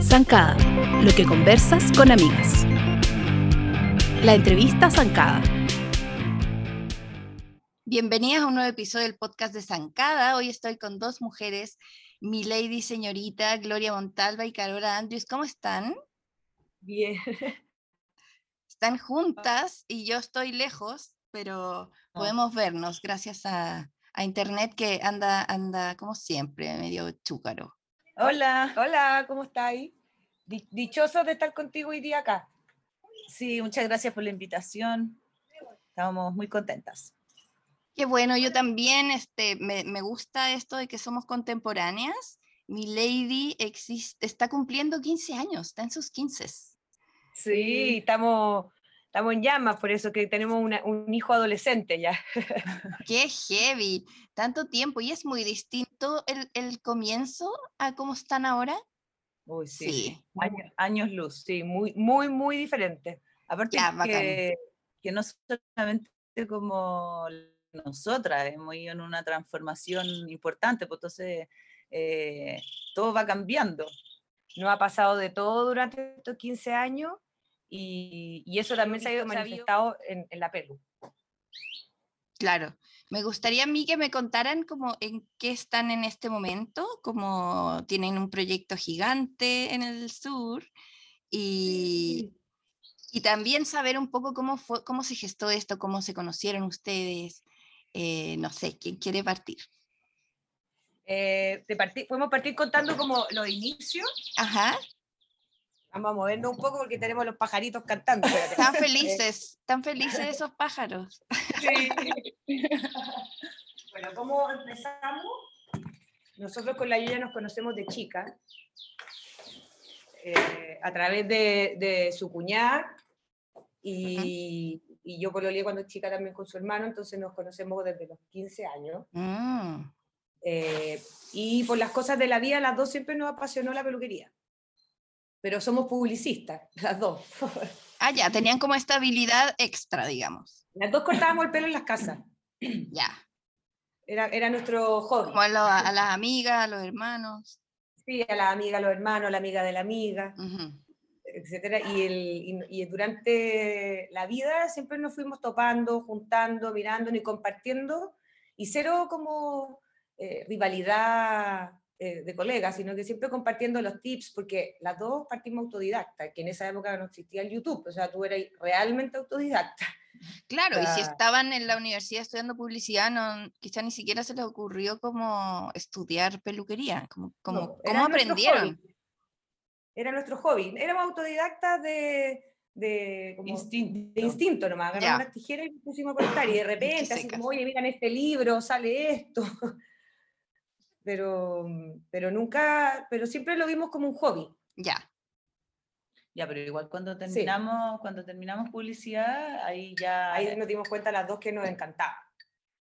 Zancada, lo que conversas con amigas. La entrevista Zancada. Bienvenidas a un nuevo episodio del podcast de Zancada. Hoy estoy con dos mujeres, mi lady señorita Gloria Montalva y Carola Andrews. ¿Cómo están? Bien. Están juntas y yo estoy lejos, pero Ah. podemos vernos gracias a, a internet que anda, anda como siempre, medio chúcaro. Hola. Hola, ¿cómo estáis? Di- Dichosos de estar contigo hoy día acá. Sí, muchas gracias por la invitación. Estamos muy contentas. Qué bueno, yo también este, me, me gusta esto de que somos contemporáneas. Mi lady existe, está cumpliendo 15 años, está en sus 15. Sí, estamos, estamos en llamas, por eso que tenemos una- un hijo adolescente ya. Qué heavy, tanto tiempo y es muy distinto el, el comienzo a cómo están ahora. Uy, Sí. Años, años luz. Sí, muy, muy, muy diferente. Aparte Ya, que, que no solamente como nosotras hemos ido en una transformación importante, pues entonces eh, todo va cambiando. Nos ha pasado de todo durante estos 15 años y, y eso también se ha ido manifestado en, en la pelu. Claro, me gustaría a mí que me contaran como en qué están en este momento, como tienen un proyecto gigante en el sur y, y también saber un poco cómo fue, cómo se gestó esto, cómo se conocieron ustedes, eh, no sé, ¿quién quiere partir? Eh, de partir- podemos partir contando como los inicios. Ajá, Vamos a movernos un poco porque tenemos los pajaritos cantando. están felices, están felices esos pájaros. Bueno, ¿cómo empezamos? Nosotros con la Yuya nos conocemos de chica, eh, a través de, de su cuñada, y, y yo pololeé cuando chica también con su hermano, entonces nos conocemos desde los 15 años. Mm, Eh, y por las cosas de la vida, las dos siempre nos apasionó la peluquería. Pero somos publicistas, las dos. Ah, ya, tenían como esta habilidad extra, digamos. Las dos cortábamos el pelo en las casas. Ya, Era, era nuestro hobby. como a, lo- a las amigas, a los hermanos. Sí, a la amiga, a los hermanos, a la amiga de la amiga, ujú. etcétera. Y, el, y, y durante la vida siempre nos fuimos topando, juntando, mirando y compartiendo. Y cero como eh, rivalidad eh, de colegas, sino que siempre compartiendo los tips, porque las dos partimos autodidactas, que en esa época no existía el YouTube, o sea, tú eras realmente autodidacta. Claro, y si sea- estaban en la universidad estudiando publicidad, no, quizá ni siquiera se les ocurrió como estudiar peluquería, como, como, No, ¿cómo nuestro aprendieron? hobby. Era nuestro hobby. Éramos autodidactas de, de, como Instinto. de instinto nomás. Agarramos las tijeras y pusimos a cortar. Y de repente, así como, oye, mira en este libro, sale esto. Pero, pero nunca, pero siempre lo vimos como un hobby. Ya, Ya, pero igual cuando terminamos, cuando terminamos publicidad, ahí ya Ahí nos dimos cuenta las dos que nos encantaba.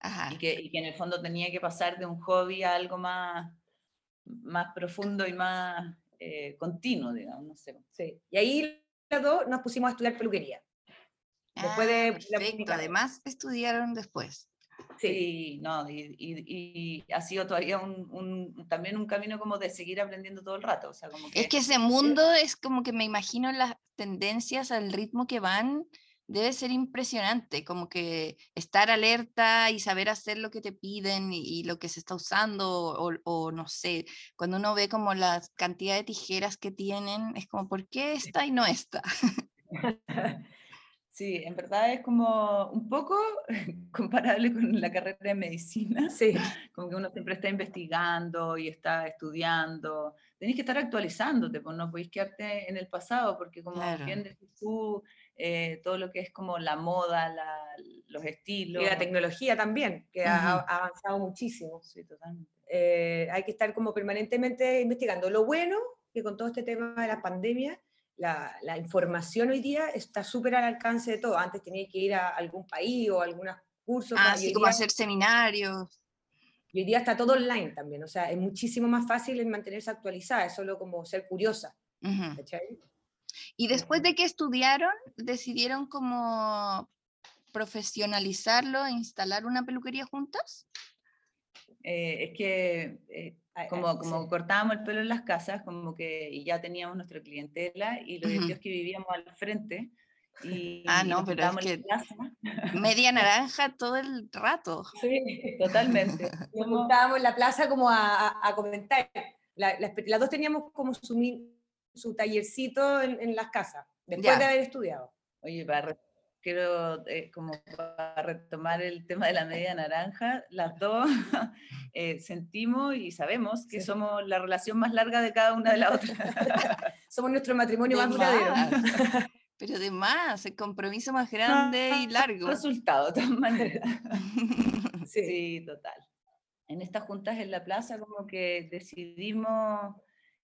ajá. y que, y que en el fondo tenía que pasar de un hobby a algo más, más profundo y más eh, continuo, digamos, no sé. Sí. Y ahí las dos nos pusimos a estudiar peluquería. después de Ah, la perfecto, publicidad. además estudiaron después. Sí, no, y, y- y ha sido todavía un, un- también un camino como de seguir aprendiendo todo el rato, o sea, como que... Es que ese mundo es como que me imagino las tendencias al ritmo que van, debe ser impresionante, como que estar alerta y saber hacer lo que te piden y, y lo que se está usando, o, o no sé, cuando uno ve como la cantidad de tijeras que tienen, es como, ¿por qué esta y no esta? Sí, en verdad es como un poco comparable con la carrera de medicina, Sí. como que uno siempre está investigando y está estudiando, tenés que estar actualizándote, pues no podéis quedarte en el pasado, porque como Claro. bien tú, eh, todo lo que es como la moda, la- los estilos... Y la tecnología también, que ha- Ujú. ha avanzado muchísimo. Sí, totalmente. eh, hay que estar como permanentemente investigando. Lo bueno que con todo este tema de la pandemia, la, la información hoy día está súper al alcance de todo. Antes tenía que ir a algún país o a algunos cursos. Ah, como hacer seminarios. y hoy día está todo online también, o sea, es muchísimo más fácil en mantenerse actualizada, es solo como ser curiosa. Y después de que estudiaron, decidieron como profesionalizarlo e instalar una peluquería juntas? Eh, es que eh, como, como cortábamos el pelo en las casas, como que y ya teníamos nuestra clientela y lo uh es que vivíamos al frente. Y, ah, no, pero es que media naranja todo el rato. Sí, totalmente. Nos juntábamos en la plaza como a, a, comentar. las dos teníamos como su, su tallercito en, en las casas, después de haber estudiado. Oye, para quiero eh, como para retomar el tema de la media naranja, las dos eh, sentimos y sabemos que somos la relación más larga de cada una de las otras. somos nuestro matrimonio más duradero. Pero además, el compromiso más grande y largo. Resultado, de todas maneras. sí. total. En estas juntas en la plaza como que decidimos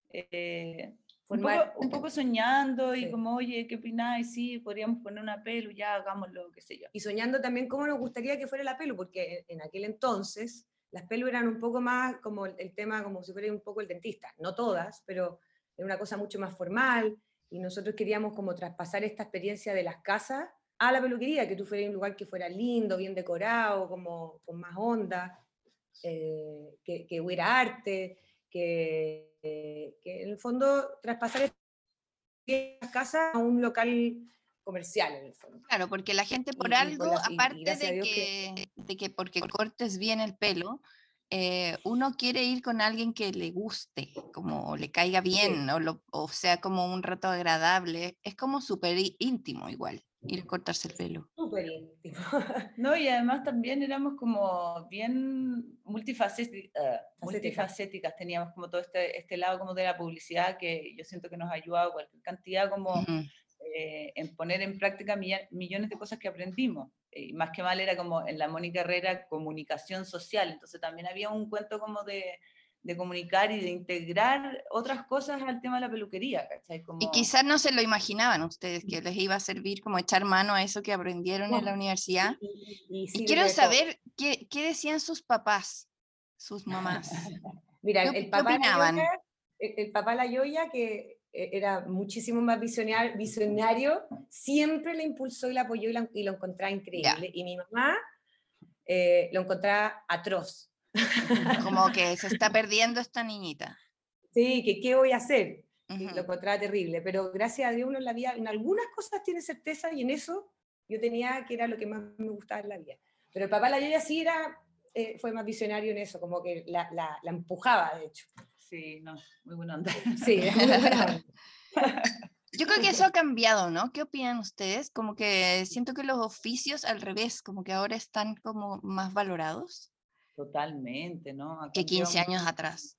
eh, un poco, soñando y como, oye, ¿qué opináis? Sí, podríamos poner una pelu, ya hagámoslo, qué sé yo. Y soñando también cómo nos gustaría que fuera la pelu, porque en aquel entonces las pelu eran un poco más como el, tema, como si fuera un poco el dentista. No todas, pero era una cosa mucho más formal y nosotros queríamos como traspasar esta experiencia de las casas a la peluquería, que tú fueras un lugar que fuera lindo, bien decorado, como con más onda, eh, que, que hubiera arte, que que en el fondo traspasar esta casa a un local comercial en el fondo. Claro, porque la gente por algo, aparte de que, de que porque cortes bien el pelo, eh, uno quiere ir con alguien que le guste, como le caiga bien, o, lo, o sea, como un rato agradable. Es como súper íntimo igual ir a cortarse el pelo. Súper íntimo. No, y además también éramos como bien multifacéticas, eh, multifacéticas. teníamos como todo este, este lado como de la publicidad que yo siento que nos ha ayudado cualquier cantidad como eh, en poner en práctica millones de cosas que aprendimos. Y más que mal era como en la Mónica Herrera comunicación social, entonces también había un cuento como de de comunicar y de integrar otras cosas al tema de la peluquería, ¿cachai? Y quizás no se lo imaginaban ustedes, que les iba a servir como echar mano a eso que aprendieron en la universidad. Y, quiero saber qué, qué, decían sus papás, sus mamás. Mira, el, papá opinaban? el, papá La Yoya, que e, era muchísimo más visionario, visionario siempre le impulsó y le apoyó y, lo encontraba increíble. Y mi mamá eh, lo encontraba atroz como que se está perdiendo esta niñita. Sí, que qué voy a hacer. Lo encontraba terrible, pero gracias a Dios uno en la vida, en algunas cosas tiene certeza y en eso yo tenía que era lo que más me gustaba en la vida. Pero el papá la Yoya sí era, eh, fue más visionario en eso, como que la, la, la empujaba, de hecho. Sí, no, muy buena onda. Sí, muy buena Yo creo que eso ha cambiado, ¿no? ¿Qué opinan ustedes? Como que siento que los oficios al revés, como que ahora están como más valorados. Totalmente, ¿no? que 15 años atrás.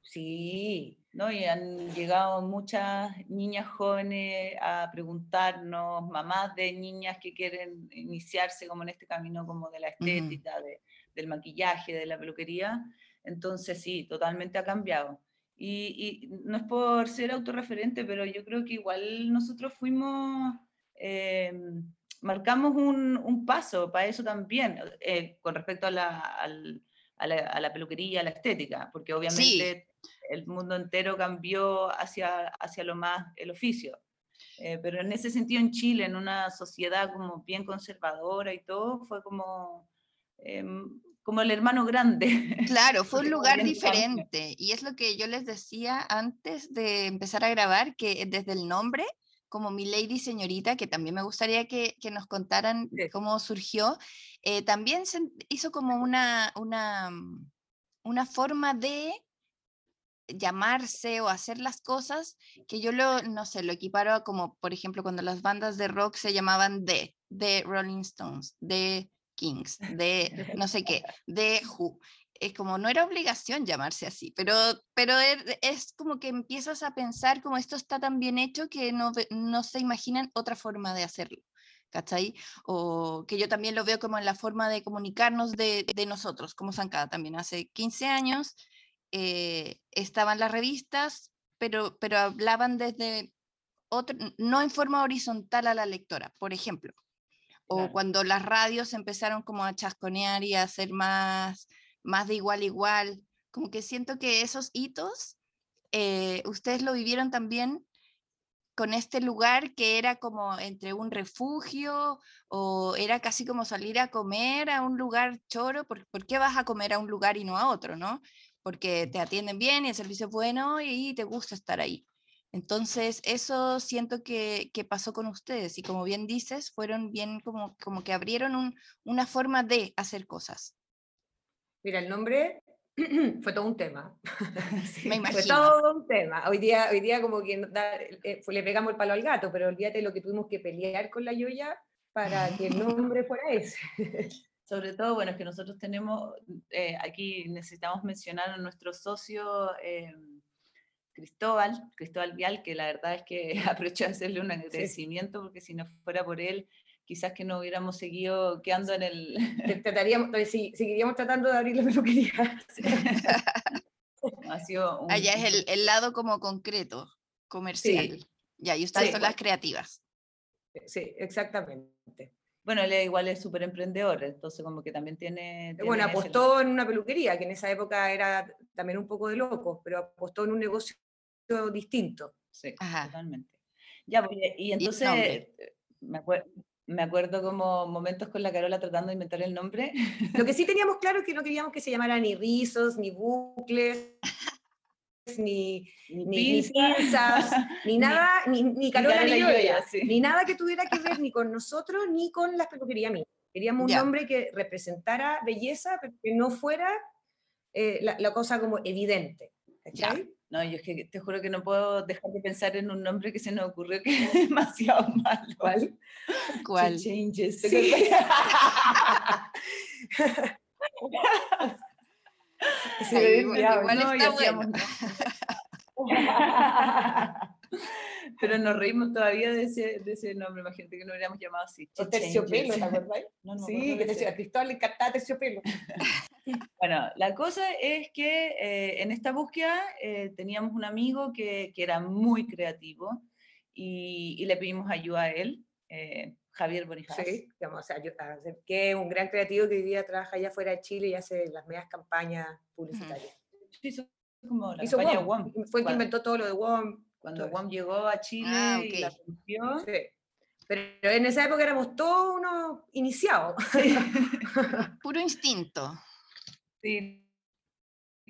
Sí, ¿no? Y han llegado muchas niñas jóvenes a preguntarnos, mamás de niñas que quieren iniciarse como en este camino como de la estética, del maquillaje, de la peluquería. Entonces sí, totalmente ha cambiado. Y, no es por ser autorreferente, pero yo creo que igual nosotros fuimos... Em, marcamos un, un, paso para eso también, eh, con respecto a la, a, la, a la, peluquería, a la estética, porque obviamente el mundo entero cambió hacia, hacia lo más el oficio. Eh, pero en ese sentido en Chile, en una sociedad como bien conservadora y todo, fue como, em, como el hermano grande. Claro, fue un lugar diferente. Y es lo que yo les decía antes de empezar a grabar, que desde el nombre como mi lady señorita, que también me gustaría que, nos contaran cómo surgió, eh, también se hizo como una, una, mm, una forma de llamarse o hacer las cosas que yo lo, no sé, lo equiparo a como, por ejemplo, cuando las bandas de rock se llamaban The, The Rolling Stones, The Kings, de no sé qué, The Who es como no era obligación llamarse así, pero, pero er, es, como que empiezas a pensar como esto está tan bien hecho que no, no se imaginan otra forma de hacerlo. ¿Cachai? O que yo también lo veo como en la forma de comunicarnos de, de nosotros, como Zancada también. Hace 15 años eh, estaban las revistas, pero, pero hablaban desde otro, no en forma horizontal a la lectora, por ejemplo. O cuando las radios empezaron como a chasconear y a hacer más más de igual a igual. Como que siento que esos hitos, eh, ustedes lo vivieron también con este lugar que era como entre un refugio o era casi como salir a comer a un lugar choro? ¿Por, por qué vas a comer a un lugar y no a otro, no? Porque te atienden bien y el servicio es bueno y te gusta estar ahí. Entonces, eso siento que, que, pasó con ustedes y como bien dices, fueron bien como, como que abrieron un, una forma de hacer cosas. Mira, el nombre fue todo un tema. Me imagino. Fue todo un tema. Hoy día, hoy día como que eh, le pegamos el palo al gato, pero olvídate lo que tuvimos que pelear con la Yoya para que el nombre fuera ese. Sobre todo, bueno, es que nosotros tenemos, eh, aquí necesitamos mencionar a nuestro socio eh, Cristóbal, Cristóbal Vial, que la verdad es que aprovecho de hacerle un agradecimiento, porque si no fuera por él, quizás que no hubiéramos seguido quedando en el... Trataríamos, seguiríamos tratando de abrir la peluquería. ha sido Allá es el, el, lado como concreto, comercial. Ya, y ustedes son las creativas. Sí, exactamente. Bueno, él igual es súper emprendedor, entonces como que también tiene... tiene bueno, apostó en una peluquería, que en esa época era también un poco de locos, pero apostó en un negocio distinto. Sí, totalmente. Ya, pues, y entonces, me acuerdo, me acuerdo como momentos con la Carola tratando de inventar el nombre. Lo que sí teníamos claro es que no queríamos que se llamara ni rizos, ni bucles, ni, ni, ni pinzas, ni, nada, ni, ni Carola ni, Carola, ni nada que tuviera que ver ni con nosotros ni con la peluquería mía. Queríamos un nombre que representara belleza, pero que no fuera eh, la, la, cosa como evidente. ¿cachai? No, yo es que te juro que no puedo dejar de pensar en un nombre que se nos ocurrió que es demasiado malo. ¿Cuál? ¿Cuál? changes. Sí. sí, igual no, está bueno. Pero nos reímos todavía de ese, de ese nombre, imagínate que no hubiéramos llamado así. O terciopelo, ¿te acuerdas? No, no, sí, que te, a Cristóbal le encantaba terciopelo. Bueno, la cosa es que eh, en esta búsqueda eh, teníamos un amigo que, que era muy creativo y, y, le pedimos ayuda a él, eh, Javier Bonifaz. Sí, digamos, o sea, que es un gran creativo que hoy día trabaja allá fuera de Chile y hace las medias campañas publicitarias. Hizo como la Hizo campaña WOM. WOM. Fue que inventó todo lo de WOM. Cuando WOM llegó a Chile Ah, ok. y la función, Sí. Pero en esa época éramos todos unos iniciados. Puro instinto. sí,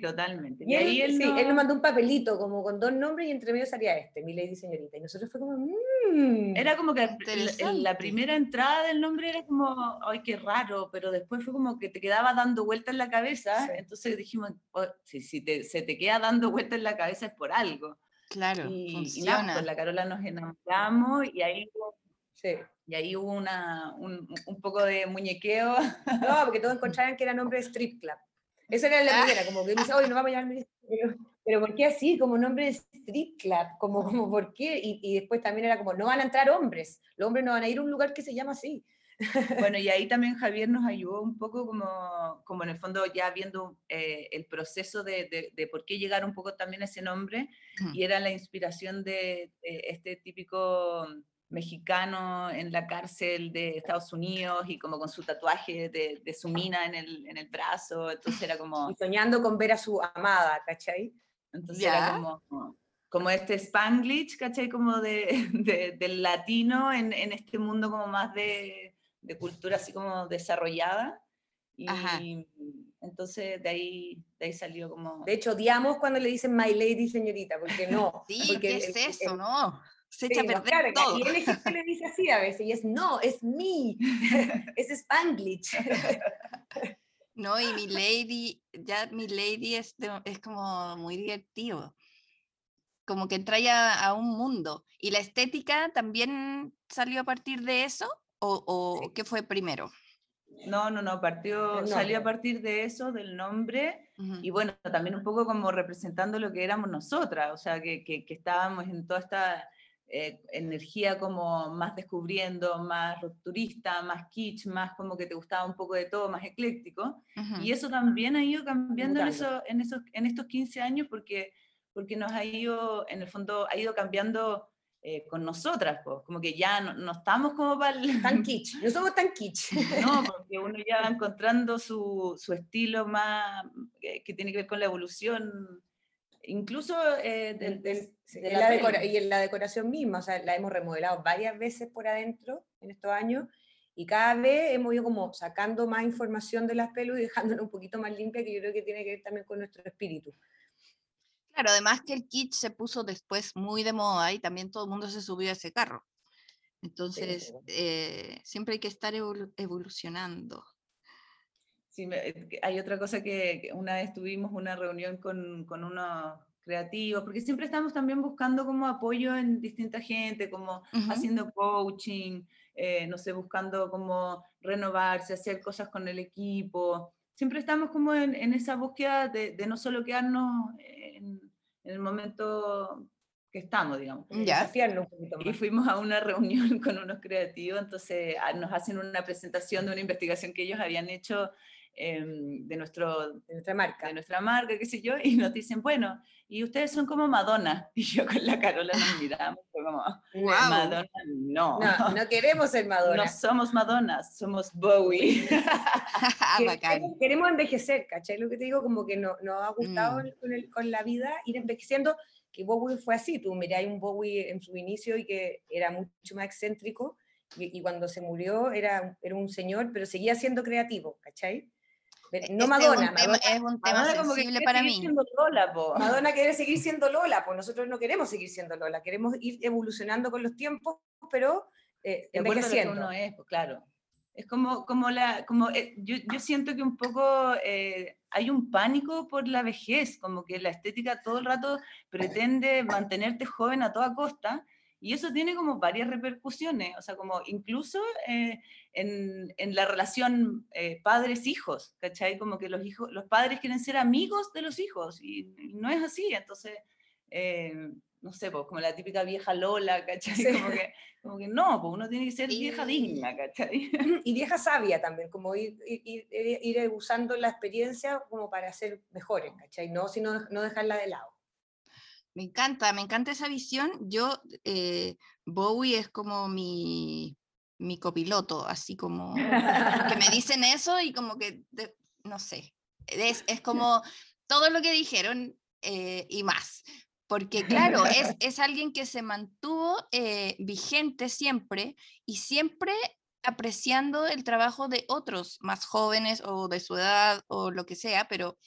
totalmente. Y él, él sí, no- él nos mandó un papelito como con dos nombres y entre medio salía este, mi lady señorita. Y nosotros fue como, mmm. Era como que Interesante. la primera entrada del nombre era como, ay, qué raro, pero después fue como que te quedaba dando vueltas en la cabeza, Sí. entonces dijimos, "Oh, si, si te- se te queda dando vueltas en la cabeza es por algo. Claro, Y, y nada, funciona. con la Carola nos enamoramos y ahí, hubo- Sí. y ahí hubo una, un, un poco de muñequeo. No, porque todos encontraban que era nombre de strip club. Esa era la Ah. primera, como que dice, hoy nos vamos a llamar. Pero, pero ¿por qué así? Como nombre de strip club, como, como ¿por qué? Y, y después también era como, no van a entrar hombres, los hombres no van a ir a un lugar que se llama así. Bueno, y ahí también Javier nos ayudó un poco como, como en el fondo ya viendo eh, el proceso de, de, de por qué llegar un poco también a ese nombre, y era la inspiración de, de este típico mexicano en la cárcel de Estados Unidos y como con su tatuaje de, de su mina en el, en el brazo, entonces era como, Y soñando con ver a su amada, ¿cachai? entonces Ya. era como, como este spanglish, ¿cachai? Como de, de- del latino en, en este mundo como más de, de cultura así como desarrollada. Y Ajá. entonces de ahí, de ahí salió como... De hecho, odiamos cuando le dicen my lady señorita, porque no. Sí, porque ¿qué el- es eso? el- no, se echa a perder todo. Y él es que le dice así a veces, y es no, es me, es Spanglish. No, y mi lady, ya mi lady es, de- es como muy divertido. Como que entra ya a un mundo. ¿Y la estética también salió a partir de eso? ¿O, o Sí. qué fue primero? No, no, no, partió, salió a partir de eso, del nombre, Ujú. y bueno, también un poco como representando lo que éramos nosotras, o sea, que, que, que estábamos en toda esta eh, energía como más descubriendo, más rupturista, más kitsch, más como que te gustaba un poco de todo, más ecléctico, Ujú. y eso también ha ido cambiando en, eso, en, esos, en estos 15 años porque, porque nos ha ido, en el fondo, ha ido cambiando eh, con nosotras, pues, como que ya no, no estamos como para el... Tan kitsch, no somos tan kitsch. No, porque uno ya va encontrando su, su estilo más, eh, que tiene que ver con la evolución incluso eh, del- del- Sí, de la la decora- y en la decoración misma, o sea, la hemos remodelado varias veces por adentro en estos años y cada vez hemos ido como sacando más información de las pelos y dejándola un poquito más limpia, que yo creo que tiene que ver también con nuestro espíritu. Claro, además que el kit se puso después muy de moda y también todo el mundo se subió a ese carro. Entonces, bueno. eh, siempre hay que estar evolu- evolucionando. Sí, me- eh, hay otra cosa que, que una vez tuvimos una reunión con, con unos creativos, porque siempre estamos también buscando como apoyo en distinta gente, como Ujú. haciendo coaching, eh, no sé, buscando como renovarse, hacer cosas con el equipo. Siempre estamos como en, en esa búsqueda de, de no solo quedarnos en, en el momento que estamos, digamos. Ya. Desafiarnos un poquito Y fuimos a una reunión con unos creativos, entonces ah, nos hacen una presentación de una investigación que ellos habían hecho em, de, nuestro, de nuestra marca. de nuestra marca, qué sé yo, y nos dicen, bueno, y ustedes son como Madonna. Y yo con la Carola nos miramos, fue como, Guau. Madonna, no. No, no queremos ser Madonna. No somos Madonna, somos Bowie. Queremos, queremos envejecer, ¿cachai? Lo que te digo, como que no- nos ha gustado Mm. con, el- con la vida ir envejeciendo, que Bowie fue así, tú miráis un Bowie en su inicio y que era mucho más excéntrico, y, y cuando se murió era, era un señor, pero seguía siendo creativo, ¿cachai? Pero No Este Madonna, es un tema, Madonna, es un tema Madonna como que sensible quiere para mí. Lola. Madonna quiere seguir siendo Lola, pues nosotros no queremos seguir siendo Lola, queremos ir evolucionando con los tiempos, pero eh, a lo que envejeciendo. uno es, pues, claro. Es como, como la, como, eh, yo, yo siento que un poco eh, hay un pánico por la vejez, como que la estética todo el rato pretende mantenerte joven a toda costa, y eso tiene como varias repercusiones, o sea, como incluso eh, en, en la relación eh, padres-hijos, ¿cachai? Como que los, hijos, los padres quieren ser amigos de los hijos, y, y no es así, entonces... eh, no sé, pues como la típica vieja Lola, ¿cachai? Sí. Como, que, como que no, pues uno tiene que ser vieja digna, ¿cachai? y vieja sabia también, como ir- ir usando la experiencia como para ser mejores, ¿cachai? No, sino no dejarla de lado. Me encanta, me encanta esa visión. Yo, eh, Bowie es como mi, mi copiloto, así como que me dicen eso y como que, de- no sé, es, es como todo lo que dijeron eh, y más. Porque claro, es, es alguien que se mantuvo eh, vigente siempre y siempre apreciando el trabajo de otros más jóvenes o de su edad o lo que sea, pero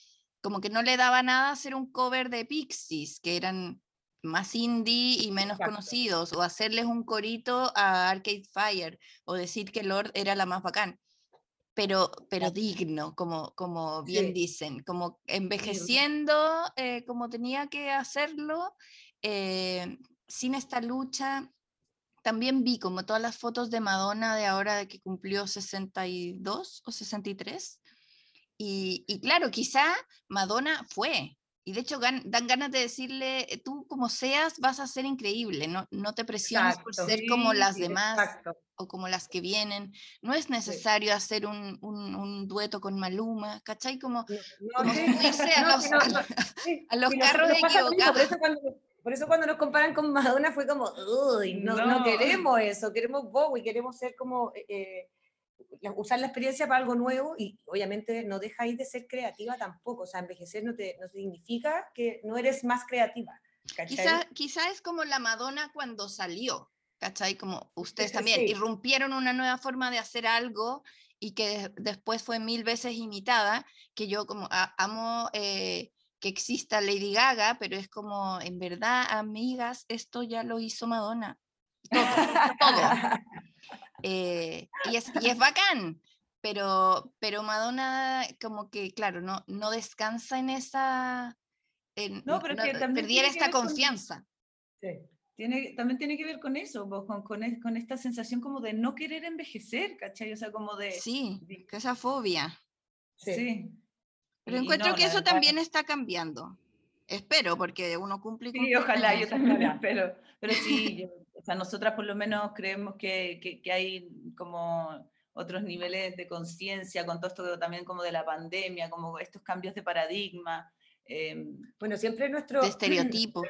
como que no le daba nada hacer un cover de Pixies, que eran más indie y menos Exacto. conocidos, o hacerles un corito a Arcade Fire, o decir que Lord era la más bacán, pero, pero digno, como, como bien Sí. dicen, como envejeciendo eh, como tenía que hacerlo, eh, sin esta lucha. También vi como todas las fotos de Madonna de ahora de que cumplió 62 o 63. Y, y claro, quizá Madonna fue. Y de hecho gan- dan ganas de decirle, "Eh, tú como seas vas a ser increíble, no, no te presiones por Exacto. ser como Sí, las sí, demás Exacto. o como las que vienen. No es necesario hacer un, un- un dueto con Maluma, ¿cachai? Como, No, como sí. a los, sí, a sí, sí, carros equivocados. Por eso, cuando, por eso cuando nos comparan con Madonna fue como, uy, no, queremos eso, queremos Bowie, queremos ser como, eh, eh, usar la experiencia para algo nuevo y obviamente no ahí de ser creativa tampoco, o sea, envejecer no, te, no significa que no eres más creativa. ¿cachai? Quizá, es como la Madonna cuando salió, ¿cachai? Como ustedes Eh, también sí. irrumpieron una nueva forma de hacer algo y que de- después fue mil veces imitada, que yo como a- amo eh, que exista Lady Gaga, pero es como, en verdad, amigas, esto ya lo hizo Madonna. Todo, todo. Eh, y, es, y es bacán, pero, pero Madonna como que, claro, no, no descansa en esa... en- No, pero es que también perdiera esta ver con- confianza. Sí. Tiene, también tiene que ver con eso, pues, con, con, es- con esta sensación como de no querer envejecer, ¿cachai? O sea, como de... Sí, de- que esa fobia. Sí. sí. Pero Y- encuentro no, que eso verdad- también está cambiando. Espero, porque uno cumple y Sí, ojalá, yo también espero. Pero sí, yo- o sea, nosotras por lo menos creemos que, que, que hay como otros niveles de conciencia con todo esto también como de la pandemia, como estos cambios de paradigma. em, Bueno, siempre nuestro De estereotipos.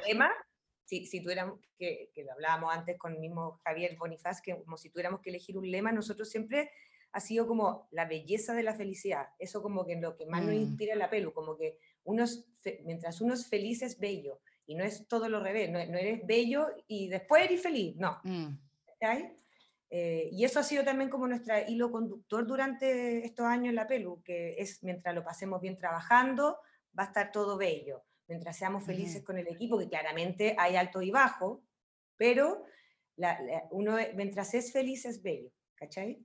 si, si tuviéramos, que, que lo hablábamos antes con el mismo Javier Bonifaz, que como si tuviéramos que elegir un lema, nosotros siempre ha sido como la belleza de la felicidad. Eso como que lo que más nos Mm. inspira la pelu, como que uno es fe- mientras uno es feliz es bello. Y no es todo lo revés, no, no eres bello y después eres feliz, no. Mm, ¿cachai? Eh, y eso ha sido también como nuestro hilo conductor durante estos años en la pelu, que es mientras lo pasemos bien trabajando, va a estar todo bello. Mientras seamos felices Ujú. con el equipo, que claramente hay alto y bajo, pero la- la- uno, mientras es feliz es bello, ¿cachai?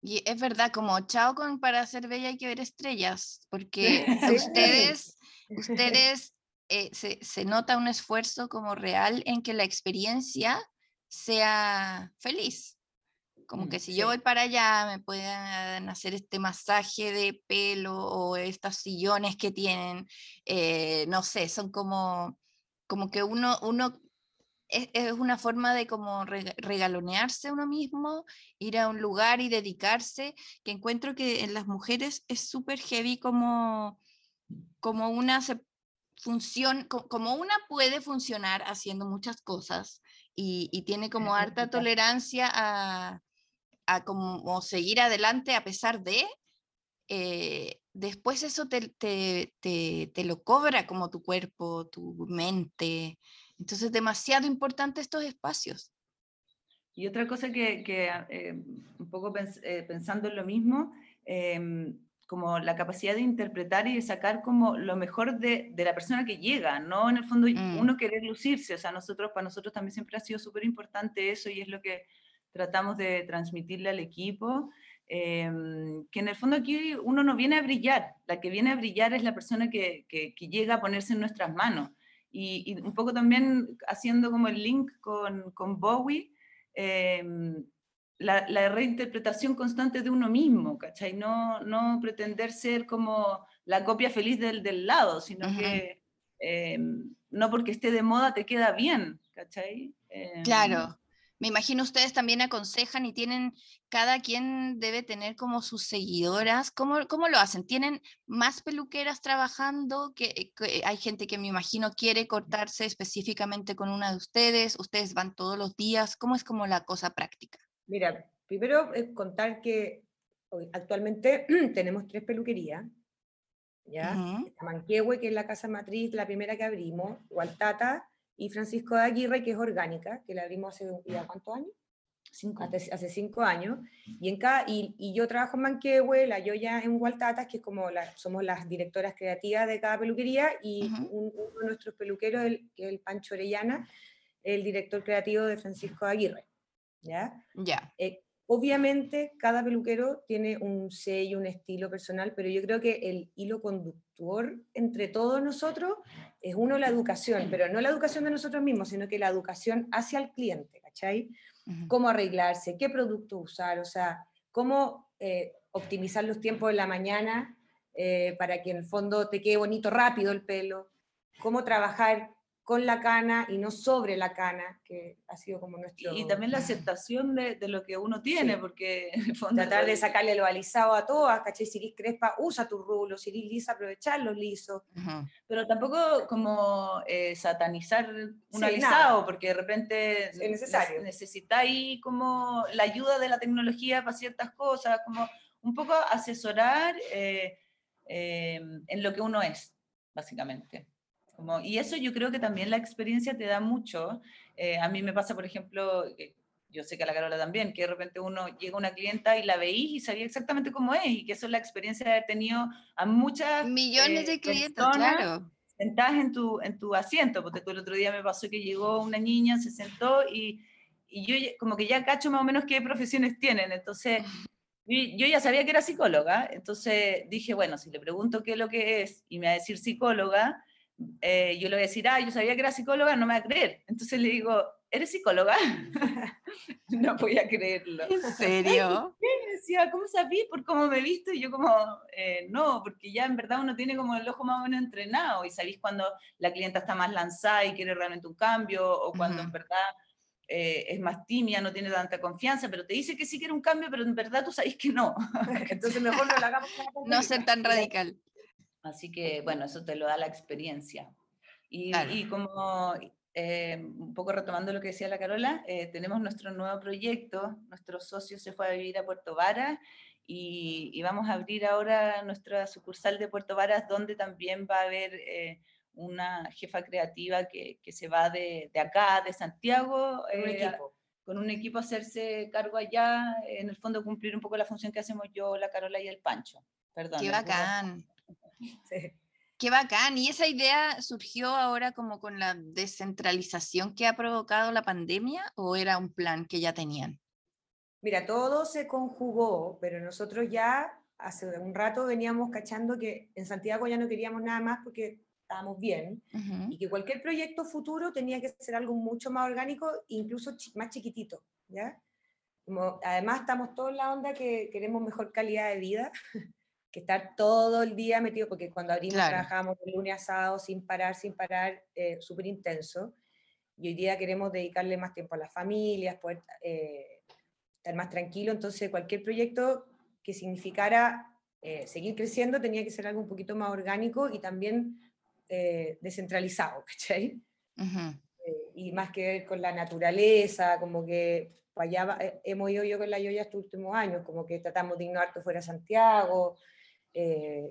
Y es verdad, como chao con para ser bella hay que ver estrellas, porque ustedes, ustedes eh, se, se nota un esfuerzo como real en que la experiencia sea feliz. Como Mm, que si sí. yo voy para allá, me puedan hacer este masaje de pelo o estos sillones que tienen, eh, no sé, son como, como que uno, uno es, es una forma de como rega- regalonearse uno mismo, ir a un lugar y dedicarse, que encuentro que en las mujeres es súper heavy como, como una co- como una puede funcionar haciendo muchas cosas y, y tiene como harta tolerancia a, a como seguir adelante a pesar de, eh, después eso te, te, te, te lo cobra como tu cuerpo, tu mente. Entonces, demasiado importante estos espacios. Y otra cosa que, que, ah, eh, un poco pens- eh, pensando en lo mismo, em, como la capacidad de interpretar y de sacar como lo mejor de, de la persona que llega, ¿no? En el fondo Mm. uno querer lucirse, o sea, nosotros, para nosotros también siempre ha sido súper importante eso y es lo que tratamos de transmitirle al equipo, em, que en el fondo aquí uno no viene a brillar, la que viene a brillar es la persona que, que- que llega a ponerse en nuestras manos. Y, y un poco también haciendo como el link con, con Bowie, em, la, la reinterpretación constante de uno mismo, ¿cachai? No, no pretender ser como la copia feliz del, del lado, sino que em, no porque esté de moda te queda bien, ¿cachai? Em, Claro. Me imagino ustedes también aconsejan y tienen, cada quien debe tener como sus seguidoras. ¿Cómo, cómo lo hacen? ¿Tienen más peluqueras trabajando? Que, que hay gente que me imagino quiere cortarse específicamente con una de ustedes. ¿Ustedes van todos los días? ¿Cómo es como la cosa práctica? Mira, primero es contar que hoy- actualmente tenemos tres peluquerías, ¿ya? Ujú. Está Manquehue, que es la casa matriz, la primera que abrimos, Gualtata, y Francisco de Aguirre, que es orgánica, que la abrimos hace ¿ya cuántos años? cinco. Hace, hace cinco años. Y, en cada, y, y yo trabajo en Manquehue, la Yoya en Gualtatas, que es como la, somos las directoras creativas de cada peluquería, y un- uno de nuestros peluqueros, el, que es el Pancho Orellana, el director creativo de Francisco de Aguirre. ¿Ya? Ya. Eh, obviamente cada peluquero tiene un sello, un estilo personal, pero yo creo que el hilo conductor entre todos nosotros es uno la educación, pero no la educación de nosotros mismos, sino que la educación hacia el cliente, ¿cachai? Cómo arreglarse, qué producto usar, o sea, cómo eh, optimizar los tiempos de la mañana eh, para que en el fondo te quede bonito rápido el pelo, cómo trabajar con la cana y no sobre la cana, que ha sido como nuestro... Y también la aceptación de, de lo que uno tiene, Sí. porque tratar de sacarle lo alisado a todas, ¿cachai? Si eres crespa, usa tu rulo, si eres lisa, aprovechar los lisos. Ujú. Pero tampoco como eh, satanizar un Sí, alisado, nada. porque de repente Es necesario. necesitáis como la ayuda de la tecnología para ciertas cosas, como un poco asesorar eh, eh, en lo que uno es, básicamente. Como, y eso yo creo que también la experiencia te da mucho. Eh, a mí me pasa, por ejemplo, yo sé que a la Carola también, que de repente uno llega a una clienta y la veís y sabía exactamente cómo es, y que eso es la experiencia de haber tenido a muchas Millones eh, de clientes, claro. sentadas en tu, en tu asiento, porque tú el otro día me pasó que llegó una niña, se sentó y, y yo como que ya cacho más o menos qué profesiones tienen, entonces yo ya sabía que era psicóloga, entonces dije, bueno, si le pregunto qué es lo que es y me va a decir psicóloga, eh, yo le voy a decir, ah, yo sabía que era psicóloga, no me va a creer. Entonces le digo, ¿eres psicóloga? no podía creerlo. ¿En serio? Me decía, ¿cómo sabí? ¿Por cómo me he visto? Y yo como, eh, no, porque ya en verdad uno tiene como el ojo más o menos entrenado y sabéis cuando la clienta está más lanzada y quiere realmente un cambio o cuando en verdad eh, es más tímida, no tiene tanta confianza, pero te dice que sí quiere un cambio, pero en verdad tú sabéis que no. Entonces mejor no lo hagamos. No ser tan radical. Así que, bueno, eso te lo da la experiencia. Y, Claro. y como eh, un poco retomando lo que decía la Carola, eh, tenemos nuestro nuevo proyecto, nuestro socio se fue a vivir a Puerto Vara Y, vamos a abrir ahora nuestra sucursal de Puerto Varas, donde también va a haber eh, una jefa creativa que, que se va de, de, acá, de Santiago, eh, con un equipo a hacerse cargo allá, en el fondo cumplir un poco la función que hacemos yo, la Carola y el Pancho. Perdón. Qué bacán. Qué bacán. ¿Y esa idea surgió ahora como con la descentralización que ha provocado la pandemia o era un plan que ya tenían? Mira, todo se conjugó, pero nosotros ya hace un rato veníamos cachando que en Santiago ya no queríamos nada más porque estábamos bien y que cualquier proyecto futuro tenía que ser algo mucho más orgánico, incluso más chiquitito, ¿ya? Como, además estamos todos en la onda que queremos mejor calidad de vida, que estar todo el día metido, porque cuando abrimos trabajamos de lunes a sábado sin parar, sin parar, eh, súper intenso, y hoy día queremos dedicarle más tiempo a las familias, poder eh, estar más tranquilo, entonces cualquier proyecto que significara eh, seguir creciendo tenía que ser algo un poquito más orgánico y también eh, descentralizado, ¿cachai? Eh, y más que ver con la naturaleza, como que allá hemos ido yo con la Yoya estos últimos años, como que tratamos de ignorar que fuera Santiago,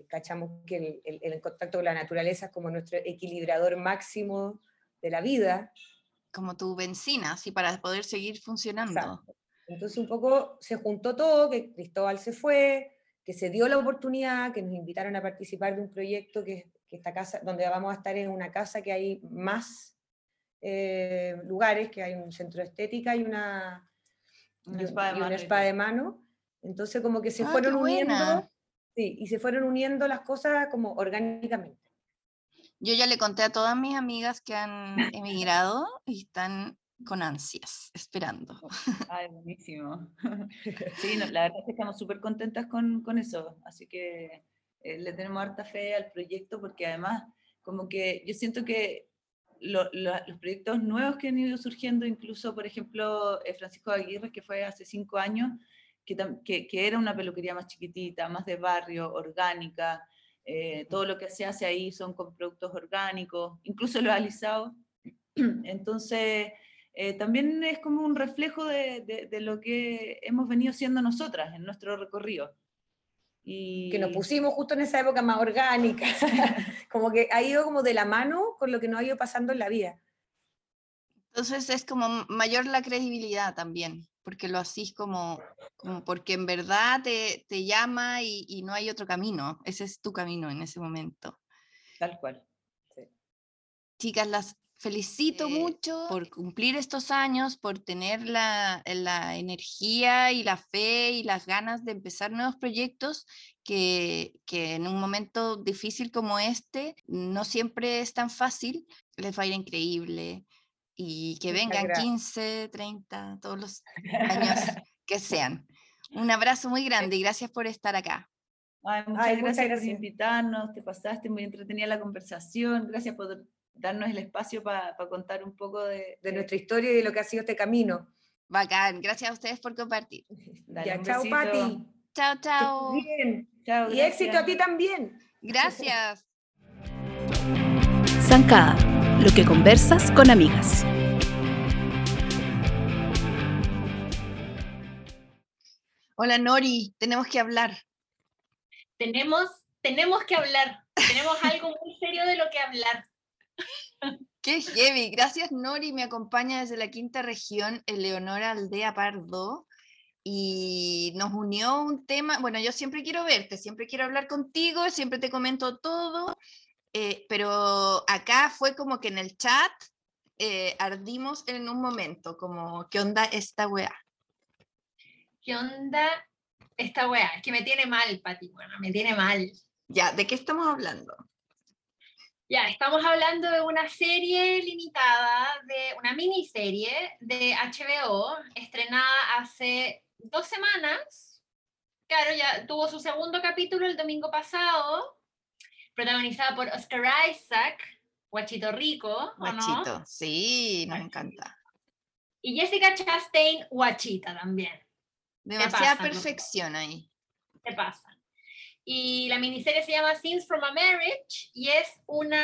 cachamos que el, el, contacto con la naturaleza es como nuestro equilibrador máximo de la vida. Como tu benzina, así para poder seguir funcionando. Entonces un poco se juntó todo, que Cristóbal se fue, que se dio la oportunidad, que nos invitaron a participar de un proyecto que, que esta casa, donde vamos a estar en una casa que hay más eh, lugares, que hay un centro de estética y una, un spa, de mano. Entonces como que se ah, fueron uniendo, sí, y se fueron uniendo las cosas como orgánicamente. Yo ya le conté a todas mis amigas que han emigrado y están con ansias, esperando. Ay, buenísimo. Sí, la verdad es que estamos súper contentas con, con, eso, así que eh, le tenemos harta fe al proyecto porque además, como que yo siento que los proyectos nuevos que han ido surgiendo, incluso, por ejemplo, eh, Francisco Aguirre, que fue hace cinco años, que, que, que, era una peluquería más chiquitita, más de barrio, orgánica, eh, todo lo que se hace ahí son con productos orgánicos, incluso lo alisado. Entonces, eh, también es como un reflejo de, de, lo que hemos venido siendo nosotras en nuestro recorrido. Y... Que nos pusimos justo en esa época más orgánica, como que ha ido como de la mano con lo que nos ha ido pasando en la vida. Entonces es como mayor la credibilidad también, porque lo hacís como, como porque en verdad te, te llama y, y, no hay otro camino, ese es tu camino en ese momento. Tal cual. Chicas, las felicito mucho por cumplir estos años, por tener la, la, energía y la fe y las ganas de empezar nuevos proyectos que, que, en un momento difícil como este no siempre es tan fácil. Les va a ir increíble y que vengan 15, 30, todos los años que sean. Un abrazo muy grande y gracias por estar acá. muchas, gracias muchas, gracias por invitarnos, te pasaste muy entretenida la conversación, gracias por darnos el espacio para contar un poco de, nuestra historia y de lo que ha sido este camino. Bacán, gracias a ustedes por compartir. ya, chao, Pati. Chao, chao. Bien. y éxito a ti también. Gracias. Zancada, lo que conversas con amigas. Hola Nori, tenemos que hablar. Tenemos, tenemos que hablar. Tenemos algo muy serio de lo que hablar. Qué heavy. Gracias, Nori. Me acompaña desde la quinta región, Eleonora Aldea Pardo. Y nos unió un tema. Bueno, yo siempre quiero verte, siempre quiero hablar contigo, siempre te comento todo. Eh, pero acá fue como que en el chat eh, ardimos en un momento, como, ¿qué onda esta weá? ¿Qué onda esta weá? Es que me tiene mal, Pati, bueno, me tiene mal. Ya, ¿de qué estamos hablando? Ya, estamos hablando de una serie limitada, de una miniserie de HBO, estrenada hace dos semanas. Claro, ya tuvo su segundo capítulo el domingo pasado, protagonizada por Oscar Isaac, Guachito Rico. Guachito, sí, nos encanta. Y Jessica Chastain, Guachita también. Demasiada perfección ahí. ¿Qué pasa? Y la miniserie se llama Scenes from a Marriage y es una,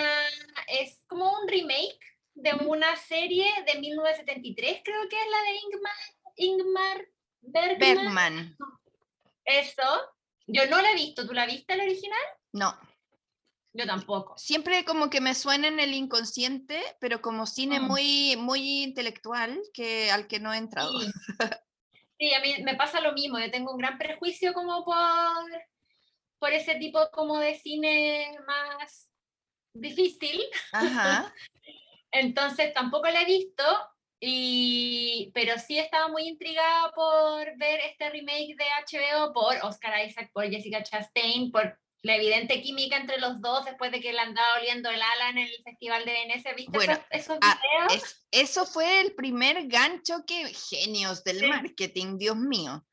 es como un remake de una serie de 1973, creo que es la de Ingmar, Ingmar Bergman. Eso. Yo no la he visto. ¿Tú la viste el original? No. Yo tampoco. Siempre como que me suena en el inconsciente, pero como cine Mm. muy, muy intelectual que al que no he entrado. Sí. Sí, a mí me pasa lo mismo. Yo tengo un gran prejuicio como por, por ese tipo como de cine más difícil. Ajá. Entonces tampoco la he visto, y, pero sí estaba muy intrigada por ver este remake de HBO por Oscar Isaac, por Jessica Chastain, por la evidente química entre los dos después de que le andaba oliendo el ala en el Festival de Venecia. ¿Viste Bueno, esos, esos ah, videos? Es- eso fue el primer gancho que genios del Sí. marketing, Dios mío,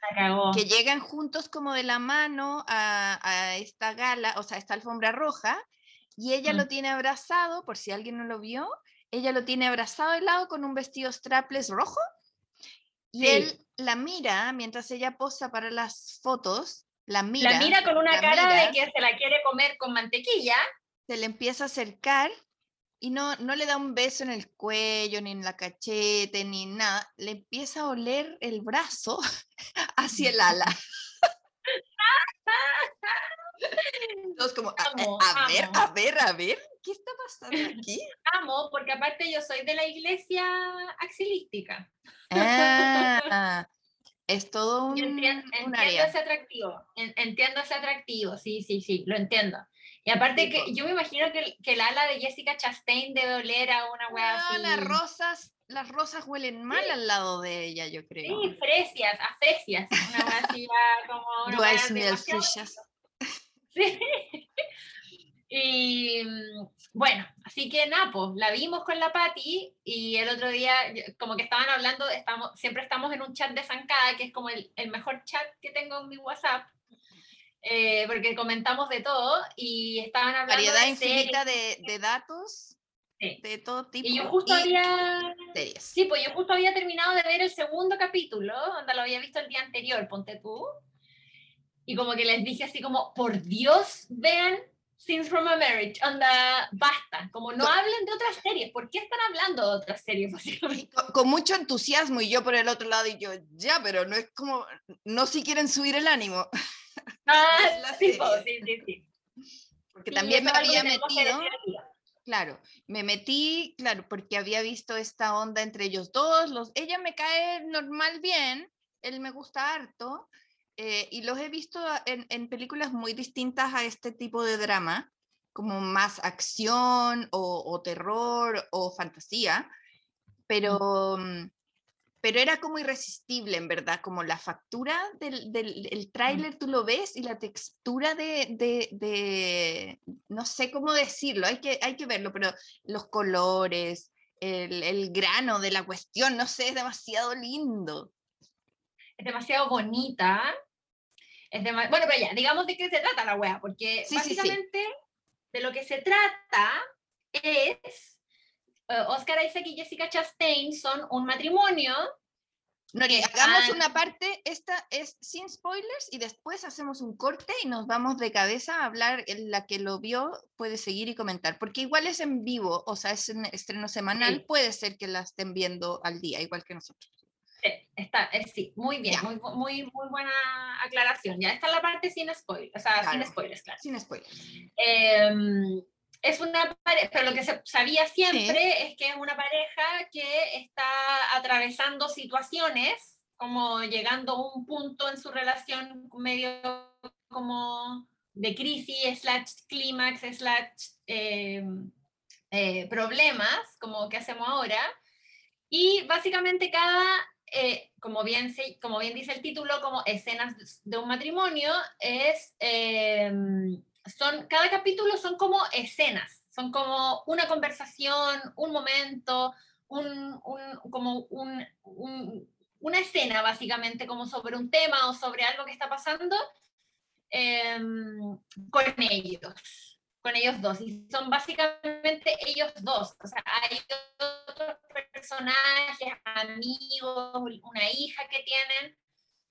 que llegan juntos como de la mano a, a esta gala, o sea, esta alfombra roja, y ella Mm. lo tiene abrazado, por si alguien no lo vio, ella lo tiene abrazado al lado con un vestido strapless rojo, y Sí. él la mira mientras ella posa para las fotos, la mira. la mira con una cara mira, de que se la quiere comer con mantequilla. se le empieza a acercar y no, no le da un beso en el cuello, ni en la cachete, ni nada. Le empieza a oler el brazo hacia el ala. Como, a, Amo, a ver, a ver, a ver, ¿qué está pasando aquí? Amo, porque aparte yo soy de la iglesia axilística. Ah, es todo un, Yo entien- un entiendo área. ese atractivo, en- entiendo ese atractivo, sí, sí, sí, lo entiendo. Y aparte que yo me imagino que, el- que el ala de Jessica Chastain debe oler a una wea No, así. las rosas, las rosas huelen mal al lado de ella, yo creo. Sí, fresias, a fresias, una wea así ya como una mir demasiado Fischers. Sí. Y mm, bueno, así que nada, pues la vimos con la Patti y el otro día, como que estaban hablando, estamos, siempre estamos en un chat de Zancada, que es como el, el mejor chat que tengo en mi WhatsApp, eh, porque comentamos de todo y estaban hablando Variedad de infinita de, de datos Sí. de todo tipo. Y yo justo y había, series. sí, pues yo justo había terminado de ver el segundo capítulo, donde lo había visto el día anterior, ponte tú, y como que les dije así como, por Dios, vean Scenes from a Marriage, onda, basta, como no Co- hablen de otras series, ¿por qué están hablando de otras series básicamente? con, con mucho entusiasmo y yo por el otro lado y yo, ya, pero no es como, no si quieren subir el ánimo, Ah, sí, sí, sí, sí. porque también me había metido, claro, me metí, claro, porque había visto esta onda entre ellos dos, los, ella me cae normal bien, él me gusta harto, eh, y los he visto en, en películas muy distintas a este tipo de drama, como más acción o, o terror o fantasía, pero, mm, pero era como irresistible, en verdad, como la factura del, del el tráiler, tú lo ves y la textura de, de, de- no sé cómo decirlo, hay que, hay que verlo, pero los colores, el, el grano de la cuestión, no sé, es demasiado lindo. Es demasiado bonita. Es dema- bueno, pero ya, digamos de qué se trata la wea, porque Sí, sí, sí. básicamente de lo que se trata es eh, Oscar Isaac y Jessica Chastain son un matrimonio. Nori, que hagamos están- una parte, esta es sin spoilers y después hacemos un corte y nos vamos de cabeza a hablar, en la que lo vio puede seguir y comentar, porque igual es en vivo, o sea, es en estreno semanal, Sí. puede ser que la estén viendo al día, igual que nosotros. Sí, está, eh, sí, muy bien, muy, muy, muy buena aclaración. Ya está la parte sin spoilers, o sea, sin Claro. spoilers, claro. Sin spoilers. Em, es una pareja, pero lo que se sabía siempre es que es una pareja que está atravesando situaciones, como llegando a un punto en su relación medio como de crisis, slash clímax, slash em, eh, problemas, como que hacemos ahora. Y básicamente cada, eh, como, bien como bien dice el título, como escenas de un matrimonio, es, em, son, cada capítulo son como escenas, son como una conversación, un momento, un, un- como un- un- una escena básicamente como sobre un tema o sobre algo que está pasando em, con ellos, con ellos dos. Y son básicamente ellos dos. O sea, hay otros personajes, amigos, una hija que tienen,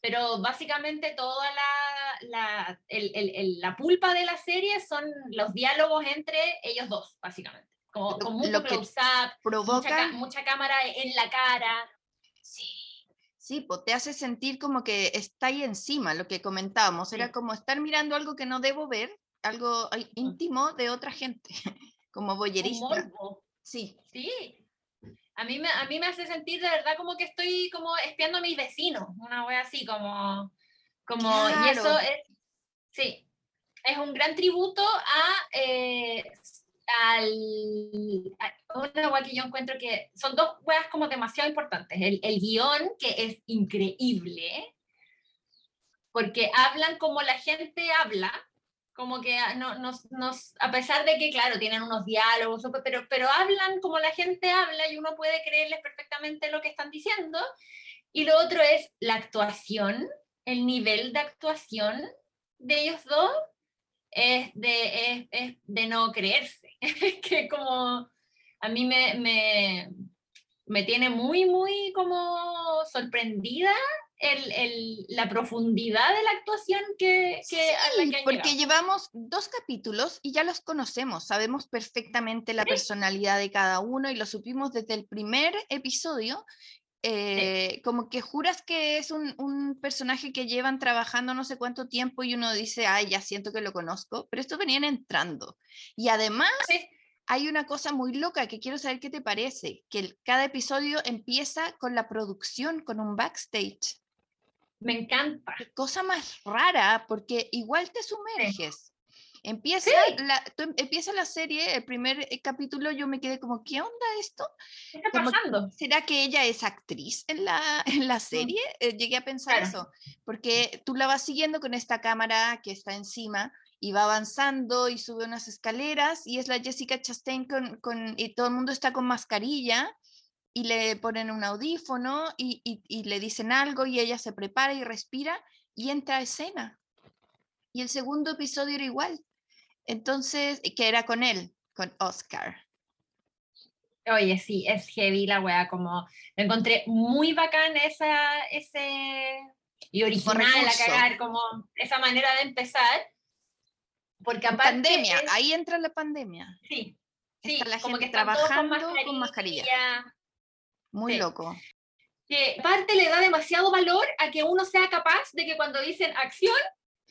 pero básicamente toda la, la, el- el- el- la pulpa de la serie son los diálogos entre ellos dos, básicamente. Como, Lo- con mucho close-up, mucha, Provoca, ca- mucha cámara en la cara. sí, Sí, pues te hace sentir como que está ahí encima, lo que comentábamos, era Sí. como estar mirando algo que no debo ver, algo ay, íntimo de otra gente, como boyerista. Sí, Sí. A mí, me, a mí me hace sentir de verdad como que estoy como espiando a mis vecinos, una wea así, como, como, y eso es, sí, es un gran tributo a, eh, al, a una wea que yo encuentro que son dos weas como demasiado importantes, el, el guion que es increíble, porque hablan como la gente habla, como que ah, no, nos, nos, a pesar de que, claro, tienen unos diálogos, pero, pero hablan como la gente habla y uno puede creerles perfectamente lo que están diciendo. Y lo otro es la actuación, el nivel de actuación de ellos dos es de, es, es de no creerse. que como a mí me, me, me tiene muy, muy como sorprendida el, el, la profundidad de la actuación que, que a la Sí, que porque llegado. llevamos dos capítulos y ya los conocemos, sabemos perfectamente la personalidad de cada uno y lo supimos desde el primer episodio. eh, Como que juras que es un, un personaje que llevan trabajando no sé cuánto tiempo y uno dice, ay, ya siento que lo conozco, pero estos venían entrando. Y además Sí, hay una cosa muy loca que quiero saber qué te parece, que el- cada episodio empieza con la producción, con un backstage. Me encanta. Qué cosa más rara, porque igual te sumerges. Empieza, Sí. la, tú em- empieza la serie, el primer eh, capítulo, yo me quedé como, ¿qué onda esto? ¿Qué está Como- pasando? ¿Será que ella es actriz en la, en la serie? Eh, llegué a pensar Claro. eso, porque tú la vas siguiendo con esta cámara que está encima y va avanzando y sube unas escaleras y es la Jessica Chastain con, con- y todo el mundo está con mascarilla y le ponen un audífono y, y- y le dicen algo y ella se prepara y respira y entra a escena. Y el segundo episodio era igual. Entonces, que era con él, con Oscar. Oye, sí, es heavy la wea, como me encontré muy bacán esa, ese, y original a cagar, como esa manera de empezar, porque aparte Pandemia, es- ahí entra la pandemia. sí, sí, Está la como que gente todos trabajando con mascarilla. Muy Sí. loco. que aparte le da demasiado valor a que uno sea capaz de que cuando dicen acción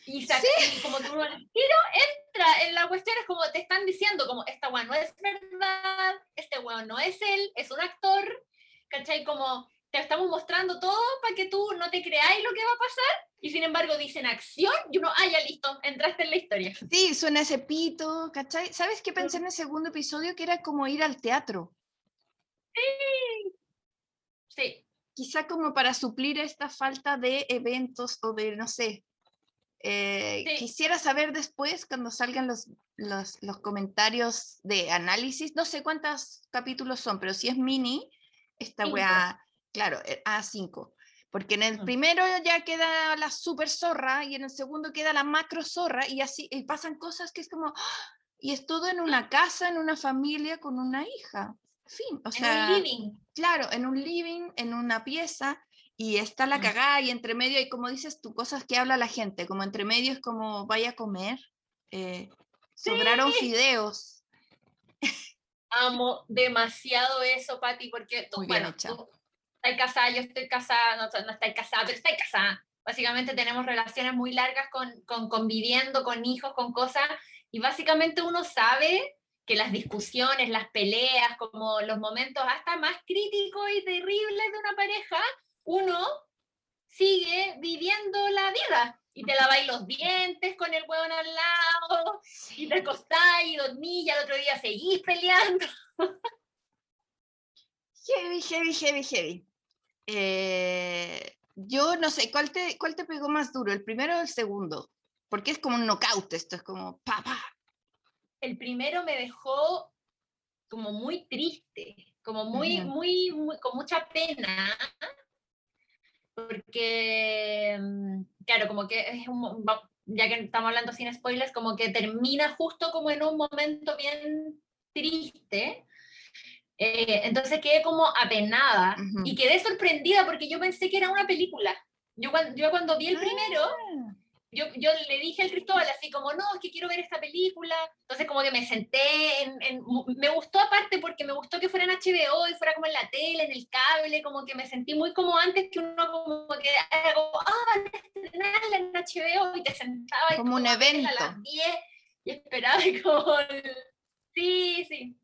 y, se- y como que uno tiro entra en la cuestión, es como te están diciendo, como esta weá no es verdad, este weón no es él, es un actor, ¿cachai? Como te estamos mostrando todo para que tú no te creáis lo que va a pasar y sin embargo dicen acción y uno, ah, ya listo, entraste en la historia. Sí, suena ese pito, ¿cachai? ¿Sabes qué pensé en el segundo episodio? Que era como ir al teatro. Sí, Quizá como para suplir esta falta de eventos o de, no sé. eh, Sí. Quisiera saber después, cuando salgan los, los, los comentarios de análisis, no sé cuántos capítulos son, pero si es mini, esta Cinco. weá, claro, eh, a cinco. Porque en el Mm. primero ya queda la super zorra y en el segundo queda la macro zorra y así y pasan cosas que es como, ¡ah! y es todo en una casa, en una familia con una hija. Fin, o en sea, un living. claro, en un living, en una pieza, y está la cagada, y entre medio hay, como dices tú, cosas que habla la gente, como entre medio es como, vaya a comer, eh, sobraron Sí. fideos. Amo demasiado eso, Pati, porque tú, Muy bien bueno, tú estás casada, yo estoy casada, no, no estás casada, pero estás casada. Básicamente tenemos relaciones muy largas con, con conviviendo, con hijos, con cosas, y básicamente uno sabe que las discusiones, las peleas, como los momentos hasta más críticos y terribles de una pareja, uno sigue viviendo la vida. Y te laváis los dientes con el hueón al lado, y te acostáis y dormís, y al otro día seguís peleando. Heavy, heavy, heavy, heavy. Eh, yo no sé, ¿cuál te, ¿cuál te pegó más duro, el primero o el segundo? Porque es como un knockout esto, es como pa, pa. El primero me dejó como muy triste, como muy, Ujú. muy, muy- con mucha pena, porque, mm, claro, como que es un, ya que estamos hablando sin spoilers, como que termina justo como en un momento bien triste. Eh, entonces quedé como apenada Ujú. y quedé sorprendida porque yo pensé que era una película. Yo cuando, yo cuando vi el primero, Ah, yo, yo le dije al Cristóbal así como, no, es que quiero ver esta película. Entonces como que me senté, en, en- me gustó aparte porque me gustó que fuera en HBO y fuera como en la tele, en el cable, como que me sentí muy como antes que uno como que como, ah, van a estrenarla en HBO y te sentaba y Como un evento. a las 10 y esperaba y como, sí, sí.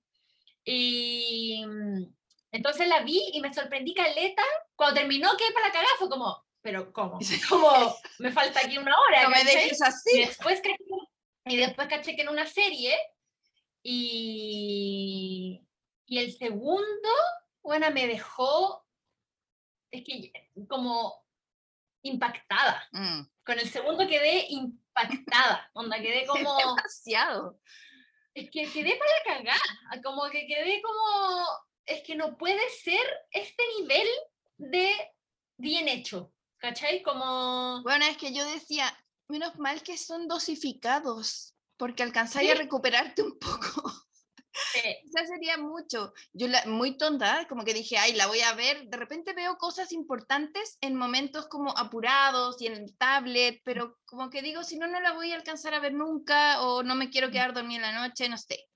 Y mm, entonces la vi y me sorprendí caleta. Cuando terminó, que para la cagada fue como, pero ¿cómo? Como, me falta aquí una hora. No me dejes Y así. después, caché, y después caché que en una serie y, y el segundo, bueno, me dejó, es que como impactada. Mm, Con el segundo quedé impactada, onda, quedé como, demasiado. es que quedé para la cagada, como que quedé como, es que no puede ser este nivel de bien hecho, ¿cachai? Como... Bueno, es que yo decía, menos mal que son dosificados, porque alcanzáis a Sí. recuperarte un poco. eh, Quizás sería mucho. Yo la, muy tonta, como que dije, ay, la voy a ver. De repente veo cosas importantes en momentos como apurados y en el tablet, pero como que digo, si no, no la voy a alcanzar a ver nunca o no me quiero quedar dormida en la noche, no sé.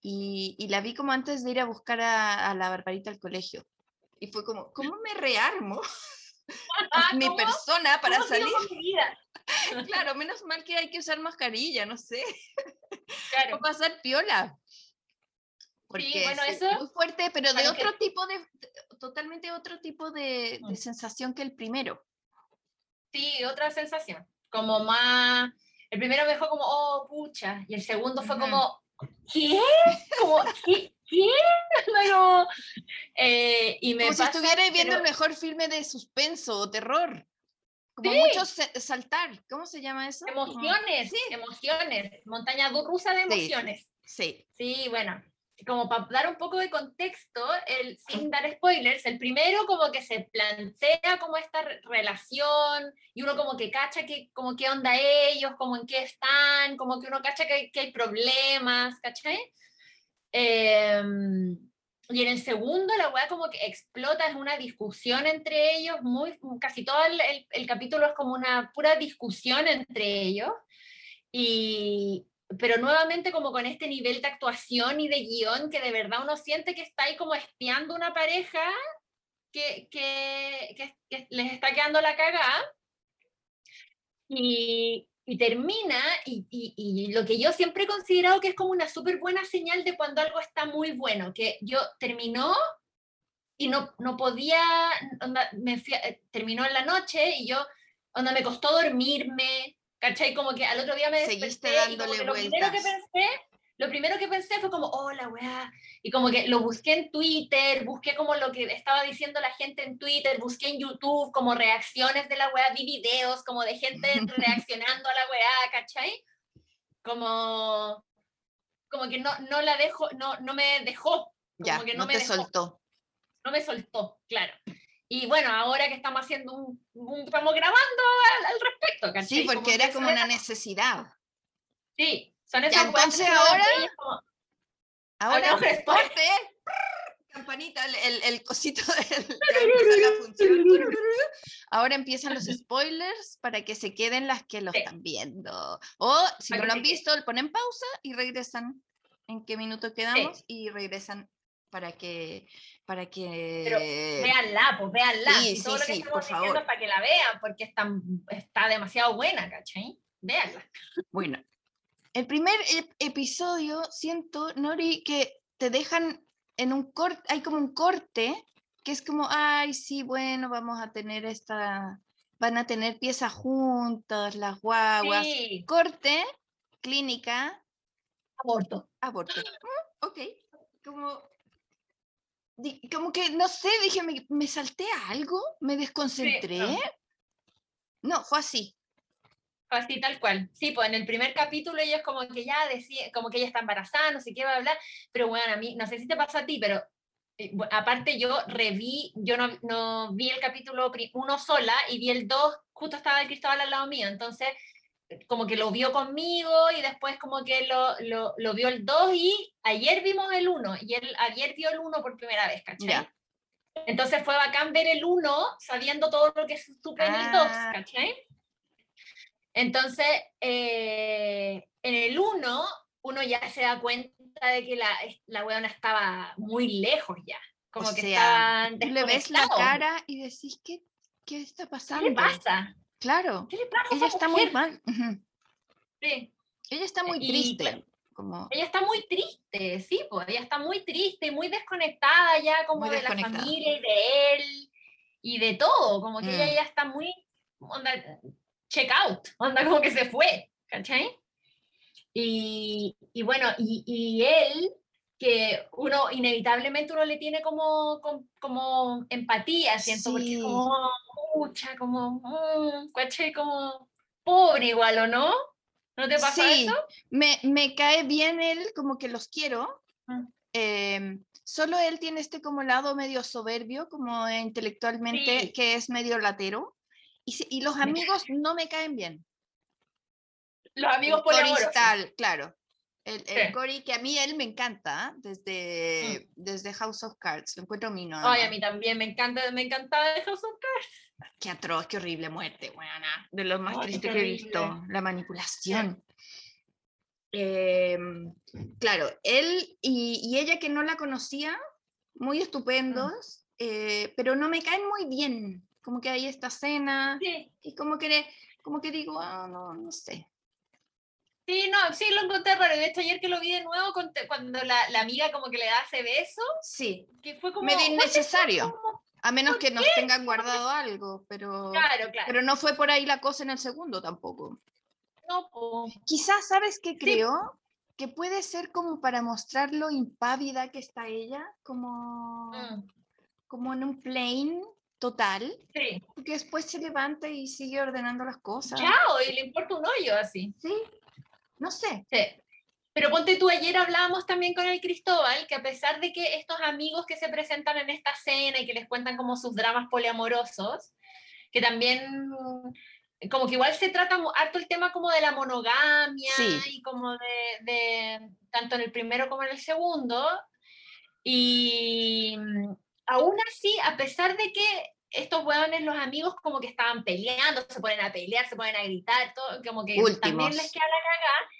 Y, y la vi como antes de ir a buscar a, a la Barbarita al colegio. Y fue como, ¿cómo me rearmo ah, mi persona para ¿Cómo sigo salir? Claro, menos mal que hay que usar mascarilla, no sé. Claro. O pasar piola. Porque bueno, sí, eso- muy fuerte, pero de bueno, que- otro tipo de, totalmente otro tipo de, de Mm. sensación que el primero. Sí, otra sensación. Como más. El primero me dejó como, oh, pucha. Y el segundo fue como, ¿qué? Como, ¿qué? ¿Qué? Como, eh, y me Como si pasa, estuvierais viendo el mejor filme de suspenso o terror. Como Sí. mucho se- saltar. ¿Cómo se llama eso? Emociones, Sí, emociones. Montaña rusa de emociones. sí. Sí, bueno, como para dar un poco de contexto, el, sin dar spoilers, el primero como que se plantea como esta re- relación y uno como que cacha que, como qué onda ellos, como en qué están, como que uno cacha que, que hay problemas, ¿cachai? Em, y en el segundo la weá como que explota, es una discusión entre ellos, muy, casi todo el, el- el capítulo es como una pura discusión entre ellos. Y, pero nuevamente como con este nivel de actuación y de guion que de verdad uno siente que está ahí como espiando una pareja que, que, que- que les está quedando la cagada. Y, y termina, y, y- y lo que yo siempre he considerado que es como una súper buena señal de cuando algo está muy bueno, que yo terminó y no, no podía, onda, me fui eh, terminó en la noche y yo, onda, me costó dormirme, ¿cachai? Como que al otro día me Seguiste desperté y como dándole que lo primero que pensé, lo primero que pensé fue como, hola, weá, y como que lo busqué en Twitter, busqué como lo que estaba diciendo la gente en Twitter, busqué en YouTube como reacciones de la weá, vi videos como de gente reaccionando a la weá, ¿cachai? Como, como que no, no la dejo, no, no me dejó, Ya, como que no, no me te dejó soltó. no me soltó, claro. Y bueno, ahora que estamos haciendo un, un- estamos grabando al, al respecto, ¿cachai? Sí, porque que era como una necesidad. Sí, son esas entonces ahora- como, Ahora, corte. Campanita, el, el, el cosito del la función. Ahora empiezan los spoilers para que se queden las que lo Sí. están viendo. O si Para no lo han visto, le ponen pausa y regresan. ¿En qué minuto quedamos? Y regresan para que para que Pero véanla, pues véanla. sí, todo sí, lo que sí, estamos por diciendo favor. para que la vean, porque es tan- está demasiado buena, ¿cachai? Véanla. Bueno, el primer ep- episodio, siento, Nori, que te dejan en un corte, hay como un corte, que es como, ay, sí, bueno, vamos a tener esta, van a tener piezas juntas, las guaguas. Sí, Corte, clínica, aborto. aborto. Mm, ok, como, di- como que, no sé, dije, me, me salté a algo, me desconcentré. no. no, fue así. Así tal cual. Sí, pues en el primer capítulo ellos como que ya decía, como que ella está embarazada, no sé qué va a hablar, pero bueno, a mí, no sé si te pasa a ti, pero eh, aparte yo reví, yo no, no vi el capítulo uno sola y vi el dos, justo estaba el Cristóbal al lado mío, entonces eh, como que lo vio conmigo y después como que lo, lo, lo vio el dos y ayer vimos el uno y él ayer vio el uno por primera vez, ¿cachai? Ya. Entonces fue bacán ver el uno sabiendo todo lo que supe en el dos, Ah. ¿cachai? Entonces, eh, en el 1, uno ya se da cuenta de que la, la weona estaba muy lejos ya. Como O que sea, estaban Tú le ves la cara y decís, ¿qué, qué está ¿Qué pasando? le pasa? Claro, ¿Qué le pasa? ella está muy mal. Sí. Ella está muy triste. Como, Ella está muy triste, sí, pues ella está muy triste, muy desconectada ya como Muy de la familia y de él y de todo, como que ella Mm. ya está muy, onda, check out, onda como que se fue, ¿cachai? Y, y bueno, y, y él, que uno inevitablemente uno le tiene como, com- como empatía, siento, porque Sí. es como, mucha, como, mm, ¿cachai? Como pobre igual, ¿o no? ¿No te pasa sí, eso? me, me cae bien él, como que los quiero. Mm. em, solo él tiene este como lado medio soberbio, como intelectualmente, Sí. que es medio latero. Y, si- y los amigos no me caen bien. Los amigos El poliamorosos. Claro. El, el Sí. Cory, que a mí él me encanta ¿ah? desde, desde House of Cards, lo encuentro mino. Mm. Ay, a mí también me encanta, me encantaba de House of Cards. Qué atroz, qué horrible muerte, buena. De lo más Ay, triste que he visto, la manipulación. Em, claro, él y, y ella que no la conocía, muy Mm. estupendos, eh, pero no me caen muy bien. Como que hay esta cena Sí, y como que, como que digo, ah, no, no sé. sí, no, sí lo encontré raro. De hecho, ayer que lo vi de nuevo, cuando la, la amiga como que le da ese beso, Sí, que fue como... medio innecesario, a menos ¿por que nos tengan guardado algo, pero, Claro, claro. pero no fue por ahí la cosa en el segundo tampoco. no, po. Quizás, ¿sabes qué creo? Que puede ser como para mostrar lo impávida que está ella, como, Mm, como en un plane total, sí. que después se levanta y sigue ordenando las cosas. Chao, y le importa un hoyo así. Sí, no sé. Sí. Pero ponte tú, ayer hablábamos también con el Cristóbal, que a pesar de que estos amigos que se presentan en esta cena y que les cuentan como sus dramas poliamorosos, que también como que igual se trata harto el tema como de la monogamia Sí. y como de, de- tanto en el primero como en el segundo. Y aún así, a pesar de que estos hueones, los amigos, como que estaban peleando, se ponen a pelear, se ponen a gritar, todo, como que también les queda la cagada.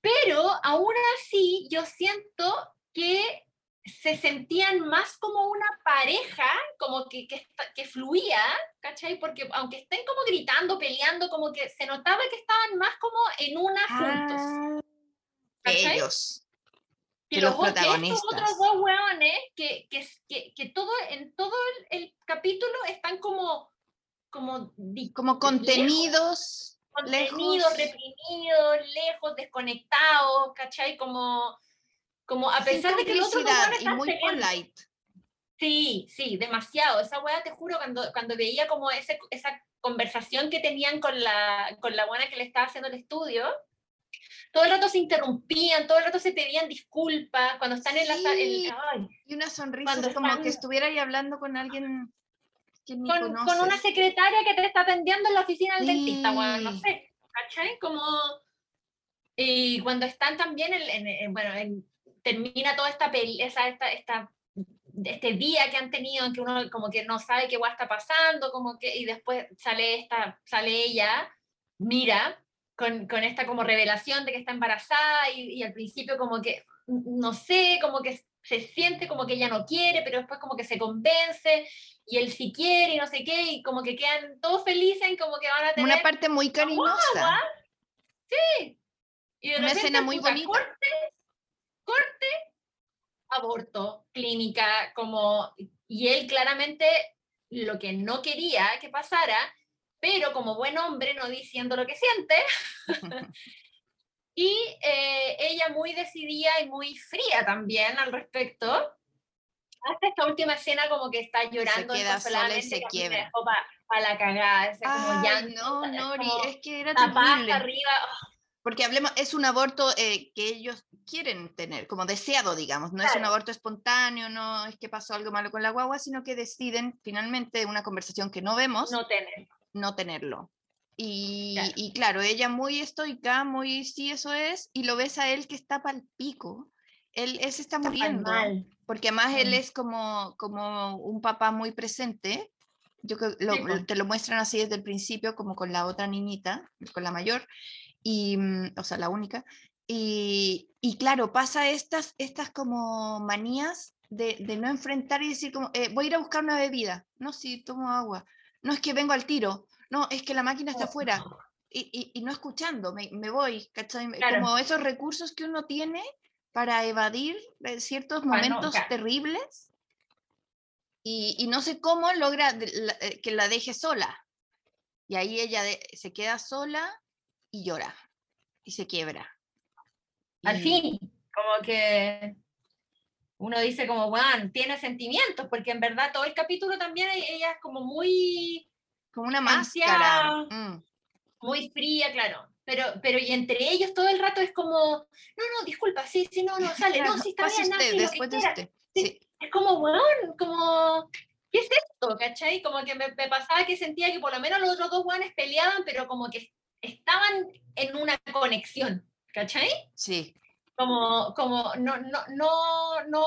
Pero aún así, yo siento que se sentían más como una pareja, como que, que, fluía, ¿cachai? Porque aunque estén como gritando, peleando, como que se notaba que estaban más como en una juntos. Ah, ellos. Que, los, los o- que estos protagonistas. otros dos hueones, que, que, que, todo, en todo el, el capítulo están como, como, Como lejos, contenidos, contenidos, lejos. reprimidos, lejos, desconectados, ¿cachai? Como, como a sin pesar de que los otros hueones y están muy polite. Sí, sí, demasiado. Esa weá, te juro, cuando, cuando veía como ese, esa conversación que tenían con la, con la buena que le estaba haciendo el estudio, todo el rato se interrumpían, todo el rato se pedían disculpas, cuando están en la sala, Sí. ay, Y una sonrisa Cuando como están- que estuviera ahí hablando con alguien que ni con, con una secretaria que te está atendiendo en la oficina del dentista, weón, no Sí. sé, ¿cachai? Como, y cuando están también, en, en- en- bueno, en- termina toda esta, peli- esa, esta, esta, este día que han tenido, en que uno como que no sabe qué guay está pasando, como que, y después sale, esta, sale ella, mira, con, con esta como revelación de que está embarazada, y, y al principio como que, no sé, como que se siente como que ella no quiere, pero después como que se convence, y él sí quiere, y no sé qué, y como que quedan todos felices, en como que van a tener... una parte muy cariñosa. y de una escena muy bonita. Corte, corte, aborto, clínica, como... Y él claramente lo que no quería que pasara, pero como buen hombre no diciendo lo que siente, y eh, ella muy decidida y muy fría también al respecto. Hasta esta última escena como que está llorando queda sola y se quiebra. para la cagada, ese como llanto, no, Nori, como es que era terrible. arriba. oh, Porque hablemos, es un aborto eh, que ellos quieren tener, como deseado, digamos. No es un Claro. aborto espontáneo, no es que pasó algo malo con la guagua, sino que deciden finalmente una conversación que no vemos, no tener. No tenerlo. Y Claro. y claro, ella muy estoica, muy sí, eso es, y lo ves a él que está pal pico. Él, él se está muriendo, mal. porque además él es como, como un papá muy presente, Yo creo lo- Sí, po. te lo muestran así desde el principio, como con la otra niñita, con la mayor, y, mm, o sea, la única. Y, y claro, pasa estas, estas como manías de, de no enfrentar y decir como, eh, voy a ir a buscar una bebida. No, sí, tomo agua. No es que vengo al tiro. No, es que la máquina está afuera. Y, y- y no escuchando, me, me voy, ¿cachai? Claro. Como esos recursos que uno tiene para evadir eh, ciertos momentos terribles y, y no sé cómo logra de- la- eh, que la deje sola. Y ahí ella de- se queda sola y llora y se quiebra. Al fin, como que uno dice como, bueno, tiene sentimientos, porque en verdad todo el capítulo también e- ella es como muy, Como una máscara. mm, muy fría, claro. Pero, pero y entre ellos todo el rato es como, no, no, disculpa, sí, sí, no, no, sale, no, sí, está pase bien, usted, después de quiera". usted. Sí. Sí. Es como, weón, como, ¿qué es esto? ¿Cachai? Como que me, me pasaba que sentía que por lo menos los otros dos weones peleaban, pero como que estaban en una conexión, ¿cachai? sí. Como, como no, no, no, no,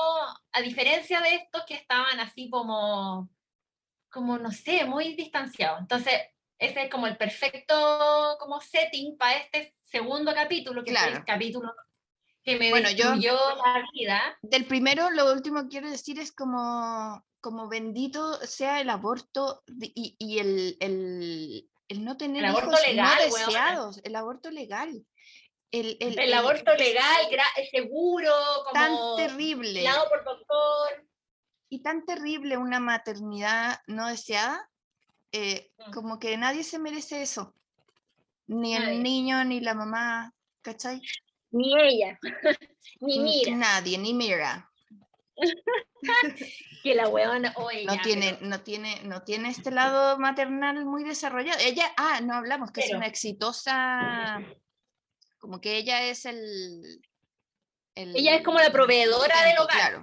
a diferencia de estos que estaban así como, como, no sé, muy distanciados. Entonces, ese es como el perfecto como setting para este segundo capítulo, que Claro. el capítulo que me Bueno, yo- la vida. Del primero, lo último que quiero decir es como, como bendito sea el aborto y, y el, el, el no tener aborto hijos legal, no deseados, el aborto legal. El, el- El, el- aborto legal, seguro, tan como terrible guiado por doctor. y tan terrible una maternidad no deseada, eh, Mm. como que nadie se merece eso. Ni Nadie. el niño, ni la mamá, ¿cachai? Ni ella, ni N- mira, Nadie, ni mira. que la weona, oye, No tiene, pero- no, tiene, no tiene este lado maternal muy desarrollado. Ella, ah, no hablamos, que es una exitosa, como que ella es el... el ella es como la proveedora del hogar. Claro,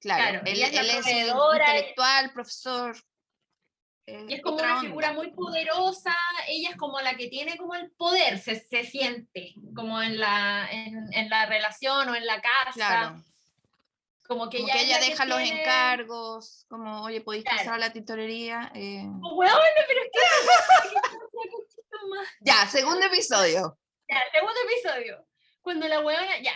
claro. Claro, él, ella es él es intelectual, profesor. eh, Y es como una onda. figura muy poderosa, ella es como la que tiene como el poder, se, se siente como en la, en, en la relación o en la casa, Claro, como que como ella, que ella la que deja los tiene- encargos, como, oye, podéis Claro. pasar a la tintorería. Eh, Oh, weona, pero es que... Ya, segundo episodio. Ya, segundo episodio. Cuando la weona, ya.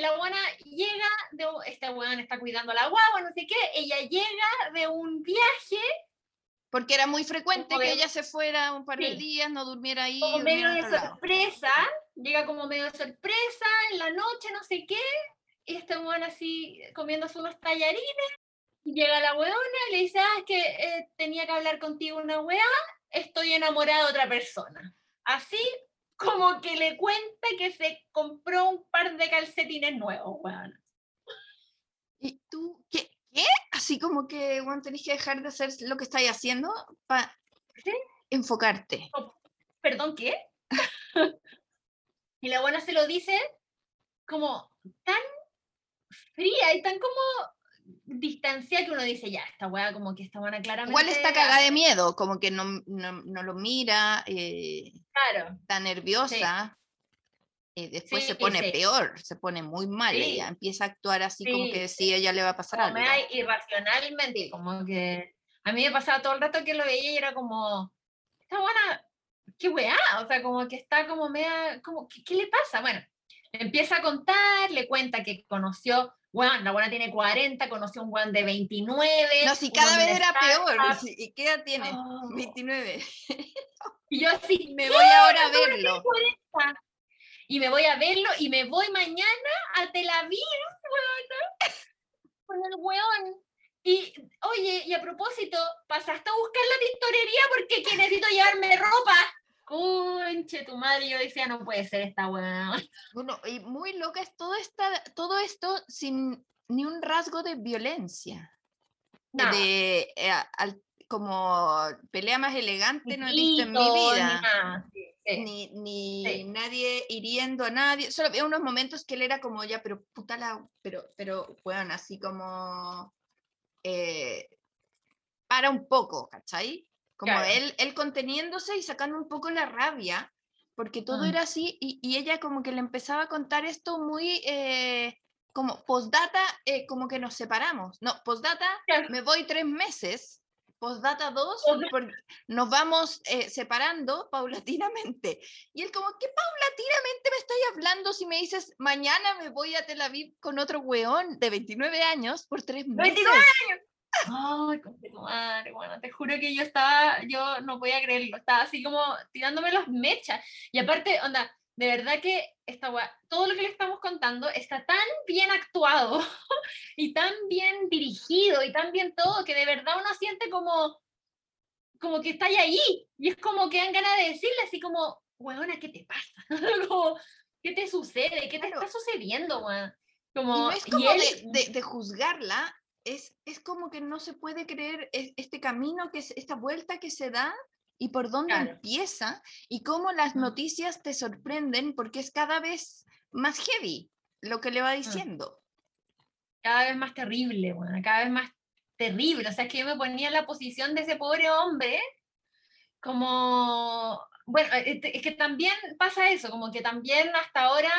La weona llega, de, esta weona está cuidando a la guagua, no sé qué, ella llega de un viaje Porque era muy frecuente que de- ella se fuera un par de Sí. días, no durmiera ahí. como medio de otro lado. sorpresa, llega como medio de sorpresa en la noche, no sé qué, y esta weona así comiéndose unos tallarines, llega la weona y le dice, ah, es que eh, tenía que hablar contigo una weá, estoy enamorada de otra persona. Así como que le cuenta que se compró un par de calcetines nuevos, weona. ¿Y tú qué? ¿Qué? Así como que, bueno, tenés que dejar de hacer lo que estáis haciendo para Sí. enfocarte. ¿Perdón, qué? y la buena se lo dice como tan fría y tan como distanciada que uno dice, ya, esta weá como que esta buena claramente... Igual está cagada de miedo, como que no, no, no lo mira, eh, Claro, está nerviosa. eh, después se Sí, pone sí. peor, se pone muy mal. Sí. Ella empieza a actuar así como Sí, que si ella le va a pasar como algo. irracionalmente, como que a mí me pasaba todo el rato que lo veía y era como, esta buena, qué weá, o sea, como que está como media, como, ¿qué, qué le pasa? Bueno, empieza a contar, le cuenta que conoció, bueno, la buena tiene 40, conoció un weón de 29. No, si cada vez era peor. ¿Y qué edad tiene? Oh. 29. Y yo así, Me voy ahora a verlo. y me voy a verlo y me voy mañana a Tel Aviv, con el weón. Y, oye, y a propósito, pasaste a buscar la tintorería porque que necesito llevarme ropa. Conche, tu madre, yo decía, no puede ser esta weón. Bueno, y muy loca es todo, esta, todo esto sin ni un rasgo de violencia. Nada. De, eh, al- como pelea más elegante no he visto en mi ni vida. sí, sí. Ni, ni Sí. nadie hiriendo a nadie. Solo había unos momentos que él era como ya, pero puta la. Pero, pero, bueno, así como. eh, para un poco, ¿cachai? Como Claro. él, él conteniéndose y sacando un poco la rabia, porque todo Mm. era así, y, y ella como que le empezaba a contar esto muy. eh, como postdata, eh, como que nos separamos. No, postdata, Claro. me voy tres meses postdata 2, porque nos vamos eh, separando paulatinamente. Y él como, ¿qué paulatinamente me estáis hablando si me dices, mañana me voy a Tel Aviv con otro weón de 29 años por tres meses? ¡29 años! Ay, madre, bueno, te juro que yo estaba, yo no podía creerlo, estaba así como tirándome las mechas. Y aparte, onda, de verdad que esta, todo lo que le estamos contando está tan bien actuado y tan bien dirigido y tan bien todo que de verdad uno siente como, como que está ahí y es como que dan ganas de decirle así como, weona, ¿qué te pasa? como, ¿qué te sucede? ¿Qué te está sucediendo, Como, y no es como de, de, juzgarla, es, es como que no se puede creer este camino, que es esta vuelta que se da y por dónde empieza y cómo las noticias te sorprenden porque es cada vez más heavy lo que le va diciendo. Cada vez más terrible, bueno, cada vez más terrible. O sea, es que yo me ponía en la posición de ese pobre hombre como, bueno, eh, es que también pasa eso, como que también hasta ahora,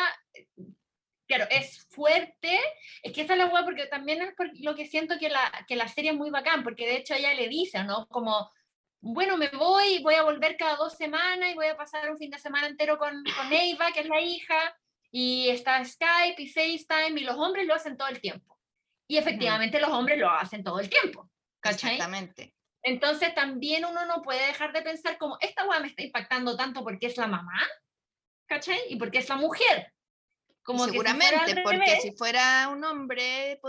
claro, es fuerte, es que esa es la hueá porque también es lo que siento que la, que la serie es muy bacán, porque de hecho ella le dice, ¿no? Como bueno, me voy, voy a volver cada dos semanas y voy a pasar un fin de semana entero con, con Eva, que es la hija, y está Skype y FaceTime, y los hombres lo hacen todo el tiempo. Y efectivamente los hombres lo hacen todo el tiempo. ¿Cachai? Exactamente. Entonces también uno no puede dejar de pensar como, esta weá me está impactando tanto porque es la mamá, ¿cachai? Y porque es la mujer. Como seguramente, porque si fuera un hombre,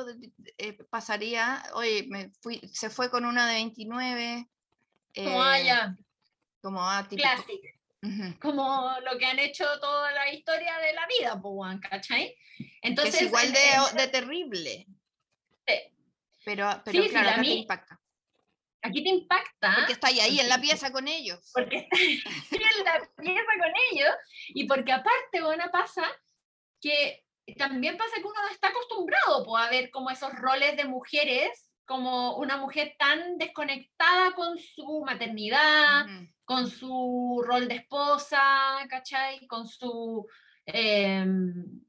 eh, pasaría, oye, me fui, se fue con una de 29, como haya. Eh, como ah, Como lo que han hecho toda la historia de la vida, pues, ¿cachai? Entonces, es igual de, de terrible. Sí. Pero, pero claro, acá te impacta. Aquí te impacta. Porque está ahí, ahí en la pieza con ellos. Porque está ahí en la pieza con ellos. Y porque aparte, bueno, pasa que también pasa que uno está acostumbrado pues, a ver como esos roles de mujeres como una mujer tan desconectada con su maternidad, con su rol de esposa, ¿cachai? Con su, em,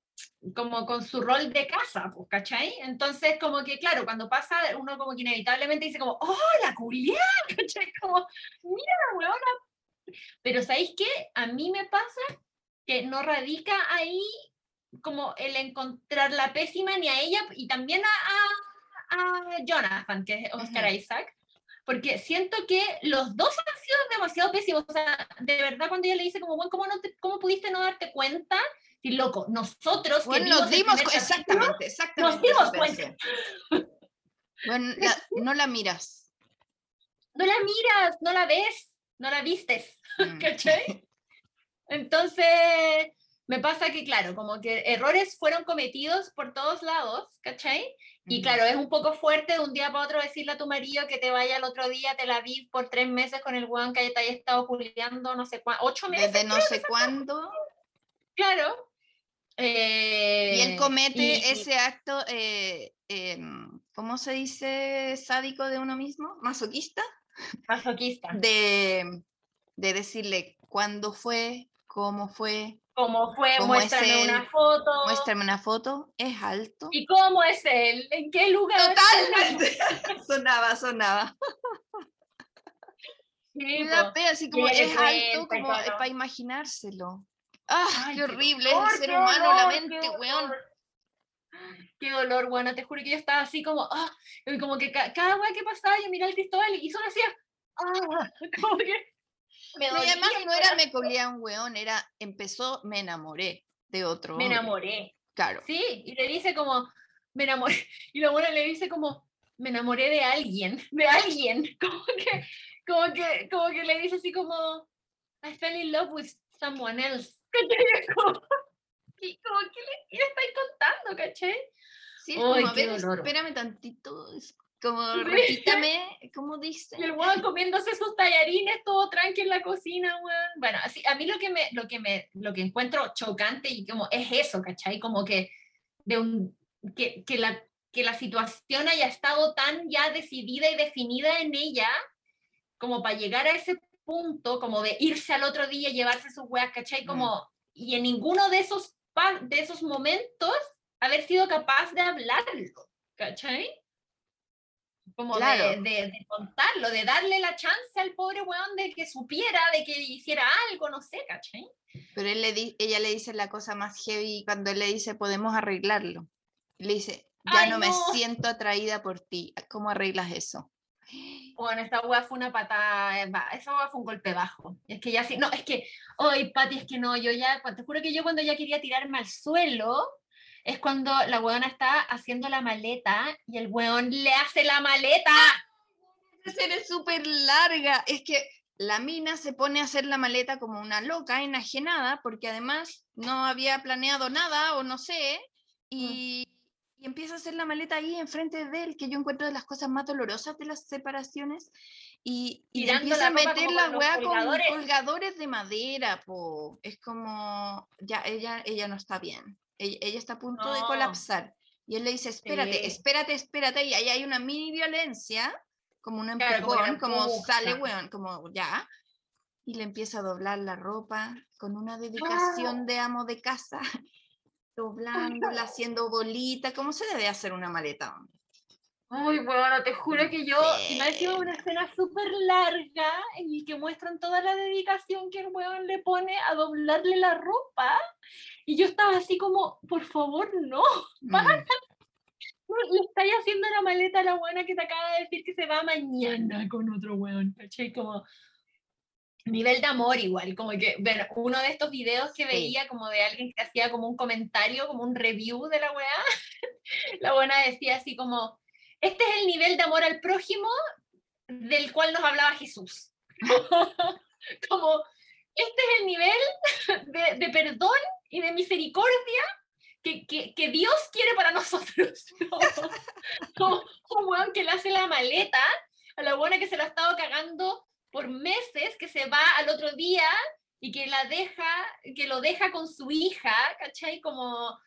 como con su rol de casa, pues, ¿cachai? Entonces, como que, claro, cuando pasa, uno como que inevitablemente dice como, ¡oh, la Julián! ¿cachai? Como, mira la weona. Pero ¿sabéis qué? A mí me pasa que no radica ahí como el encontrar la pésima ni a ella y también a a Jonathan, que es Oscar Isaac, porque siento que los dos han sido demasiado pésimos. O sea, de verdad, cuando ella le dice, como, bueno, ¿cómo, no ¿cómo pudiste no darte cuenta? Y loco, nosotros. Bueno, nos dimos exactamente, exactamente. Nos dimos cuenta. Bueno, no la miras. No la miras, no la ves, no la vistes. Mm. ¿Cachai? Entonces, me pasa que, claro, como que errores fueron cometidos por todos lados, ¿cachai? Y claro, es un poco fuerte de un día para otro decirle a tu marido que te vaya el otro día a Tel Aviv por tres meses con el weón que te haya estado culiando no sé cuánto, ocho meses. Desde no sé cuándo. Claro. y él eh, comete ese acto, eh, em, ¿cómo se dice? Sádico de uno mismo, masoquista. Masoquista. De, de decirle cuándo fue, cómo fue, cómo fue, muéstrame una foto. Muéstrame una foto, es alto. ¿Y cómo es él? ¿En qué lugar? Totalmente. sonaba, sonaba. Sí, así como es alto, como para imaginárselo. ¡Ah, qué horrible! es el ser humano, la mente, weón. Qué dolor, bueno, te juro que yo estaba así como, ah, como que cada weón que pasaba yo miraba al Cristóbal y solo hacía, ah, como que me además no era me colía un weón, era empezó, me enamoré de otro. Me enamoré. Claro. Sí, y le dice como, me enamoré, y la buena le dice como, me enamoré de alguien, de alguien, como que, como que, como que le dice así como, I fell in love with someone else. como, que le, le estáis contando, caché? Sí, es como, a ver, espérame tantito, como, repítame, ¿cómo dice? el weón comiéndose sus tallarines, todo tranqui en la cocina, weón. Bueno, así, a mí lo que me, lo que me, lo que encuentro chocante y como es eso, ¿cachai? Como que de un, que, que la, que la situación haya estado tan ya decidida y definida en ella, como para llegar a ese punto, como de irse al otro día y llevarse sus weas, ¿cachai? Como, y en ninguno de esos, de esos momentos haber sido capaz de hablarlo, ¿cachai? Como Claro. de, de- de contarlo, de darle la chance al pobre weón de que supiera, de que hiciera algo, no sé, ¿cachai? Pero él le di- ella le dice la cosa más heavy cuando él le dice, podemos arreglarlo. Le dice, ya Ay, no, me no. siento atraída por ti. ¿Cómo arreglas eso? Bueno, esta weá fue una patada, esa weá fue un golpe bajo. Es que ya sí, no, es que, ay, Pati, es que no, yo ya, te juro que yo cuando ya quería tirarme al suelo, es cuando la weona está haciendo la maleta y el weón le hace la maleta. Escena es súper larga. Es que la mina se pone a hacer la maleta como una loca, enajenada, porque además no había planeado nada o no sé, y, y empieza a hacer la maleta ahí enfrente de él, que yo encuentro de las cosas más dolorosas de las separaciones, y, y empieza a meter la weá con colgadores. colgadores de madera, po. Es como, ya, ella, ella no está bien, ella, ella está a punto de No. colapsar. Y él le dice, espérate, Sí. espérate, espérate, y ahí hay una mini violencia, como un Claro, como empujón, como, sale, weón, como ya. Y le empieza a doblar la ropa con una dedicación de amo de casa, doblándola, haciendo bolita, ¿cómo se debe hacer una maleta? hombre? Ay, bueno, te juro que yo, y me ha sido una escena súper larga en el que muestran toda la dedicación que el weón le pone a doblarle la ropa. Y yo estaba así como, por favor, no. Mm, Le estáis haciendo la maleta a la buena que te acaba de decir que se va mañana con otro weón, ¿cachai? Como nivel de amor igual, como que, bueno, uno de estos videos que Sí. veía como de alguien que hacía como un comentario, como un review de la weá, la buena decía así como, este es el nivel de amor al prójimo del cual nos hablaba Jesús. como, este es el nivel de, de perdón y de misericordia que, que, que Dios quiere para nosotros. Como un weón que le hace la maleta a la buena que se la ha estado cagando por meses, que se va al otro día y que la deja, que lo deja con su hija, ¿cachai? Como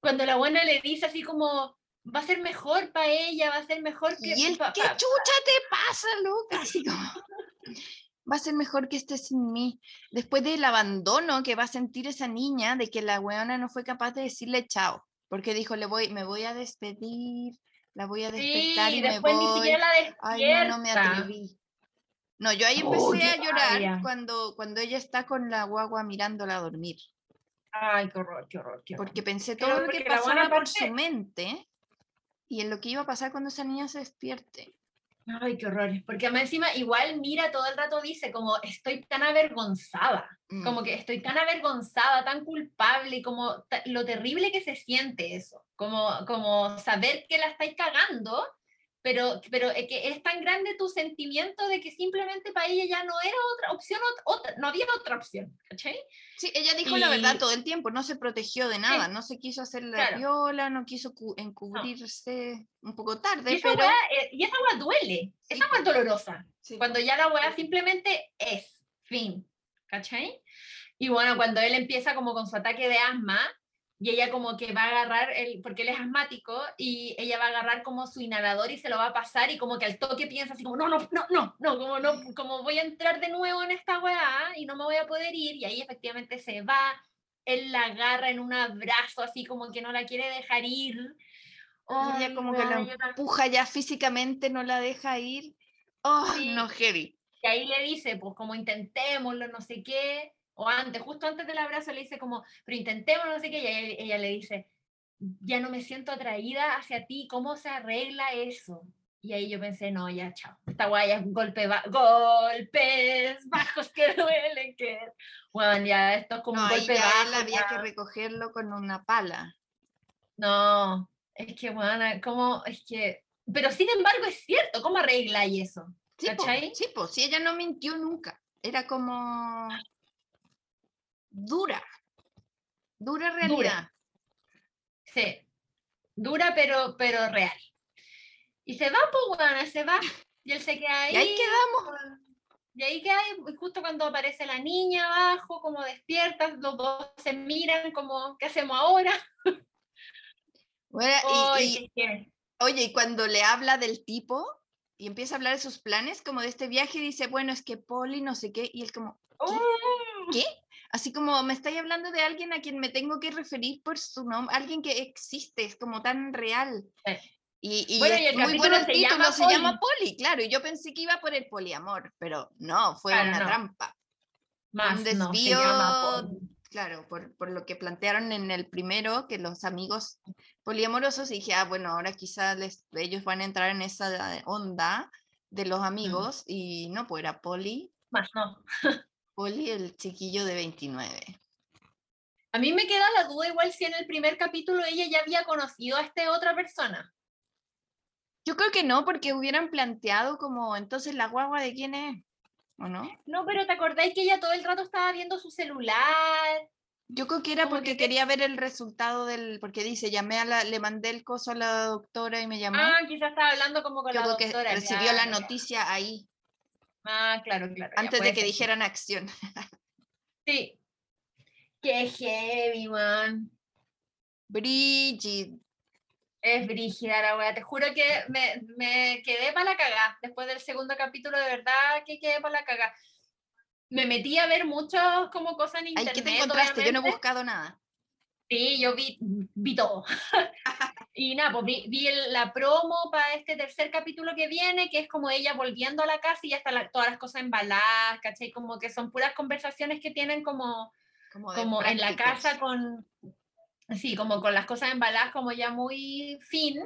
cuando la buena le dice así como, va a ser mejor para ella, va a ser mejor que... ¿Y él pa- qué chucha te pasa? Así como, va a ser mejor que estés sin mí. Después del abandono que va a sentir esa niña de que la weona no fue capaz de decirle chao, porque dijo, le voy, me voy a despedir, la voy a despertar Sí, y me después ni voy. siquiera la despierta. Ay, no, no me atreví. No, yo ahí empecé Oh, a llorar cuando, cuando ella está con la guagua mirándola a dormir, Ay, qué horror, qué horror, qué horror. porque pensé Pero todo lo que pasaba por parte- su mente y en lo que iba a pasar cuando esa niña se despierte. Ay, qué horror. Porque además encima igual mira todo el rato dice como estoy tan avergonzada, Mm. como que estoy tan avergonzada, tan culpable y como lo terrible que se siente eso, como, como saber que la estáis cagando, pero, pero es que es tan grande tu sentimiento de que simplemente para ella ya no era otra opción, ot- otra, no había otra opción, ¿cachai? Sí, ella dijo la verdad Y- todo el tiempo, no se protegió de nada, no se quiso hacer la claro. viola, no quiso cu- encubrirse un poco tarde, Y esa pero weá, eh, y esa weá duele, Sí, esa weá es po. dolorosa. sí, Cuando ya la weá simplemente es, fin, ¿cachai? Y bueno, cuando él empieza como con su ataque de asma, y ella como que va a agarrar, el, porque él es asmático, y ella va a agarrar como su inhalador y se lo va a pasar, y como que al toque piensa así como, no, no, no, no, no, como, no, como voy a entrar de nuevo en esta weá y no me voy a poder ir, y ahí efectivamente se va, él la agarra en un abrazo así como que no la quiere dejar ir. ella Ay, como que la empuja ya físicamente, no la deja ir. Oh, Sí. no, heavy. Y ahí le dice, pues como intentémoslo, no sé qué, o antes, justo antes del abrazo le dice como, pero intentémoslo, no sé qué, y ella, ella le dice, ya no me siento atraída hacia ti, ¿cómo se arregla eso? Y ahí yo pensé, no, ya, chao, esta guay ya es golpe ba- golpes bajos que duelen, que, bueno, ya esto es como No, un golpe ya bajo. él había que ya. recogerlo con una pala. No, es que, bueno, como, es que, pero sin embargo es cierto, ¿cómo arregláis eso? Sí, ¿Cachai? sí, po, sí, ella no mintió nunca. Era como dura. Dura realidad. Sí, dura pero, pero real. Y se va, pues, bueno, se va. Y él se queda ahí. Y ahí quedamos. Y ahí queda, y justo cuando aparece la niña abajo, como despiertas, los dos se miran como, ¿qué hacemos ahora? Bueno, y- qué- qué- Oye, y cuando le habla del tipo y empieza a hablar de sus planes, como de este viaje, dice, bueno, es que Poli no sé qué, y él como, Mm, ¿qué? Así como me estáis hablando de alguien a quien me tengo que referir por su nombre, alguien que existe, es como tan real. Sí. Y, y Bueno, y el muy bueno el se título, llama se llama Poli. Claro. Y yo pensé que iba por el poliamor, pero no, fue Claro, una no. trampa. Más un no, desvío, Poli. claro, por, por lo que plantearon en el primero, que los amigos poliamorosos, y dije, ah, bueno, ahora quizás les, ellos van a entrar en esa onda de los amigos, y no, pues era Poli, Más no. Poli el chiquillo de 29. A mí me queda la duda igual si en el primer capítulo ella ya había conocido a esta otra persona. Yo creo que no, porque hubieran planteado como, entonces la guagua de quién es, ¿o no? No, pero ¿te acordáis que ella todo el rato estaba viendo su celular? Yo creo que era Como porque que- quería ver el resultado del, porque dice, llamé a la, le mandé el coso a la doctora y me llamó. Ah, quizás estaba hablando como con Yo la creo que doctora. recibió la noticia ahí, Ah, claro, claro. antes de que ser. dijeran acción. Sí. Qué heavy, man. Bridget, Es brígida la wea. Te juro que me, me quedé para la cagá. Después del segundo capítulo, de verdad que quedé para la cagá. Me metí a ver muchas como cosas en ay, internet. ¿qué te encontraste? Yo no he buscado nada. Sí, yo vi, vi todo. y nada, pues vi, vi el- la promo para este tercer capítulo que viene, que es como ella volviendo a la casa y ya están la- todas las cosas embaladas, ¿cachai? Como que son puras conversaciones que tienen como, Como, como en la casa con, sí, como con las cosas embaladas como ya muy fin.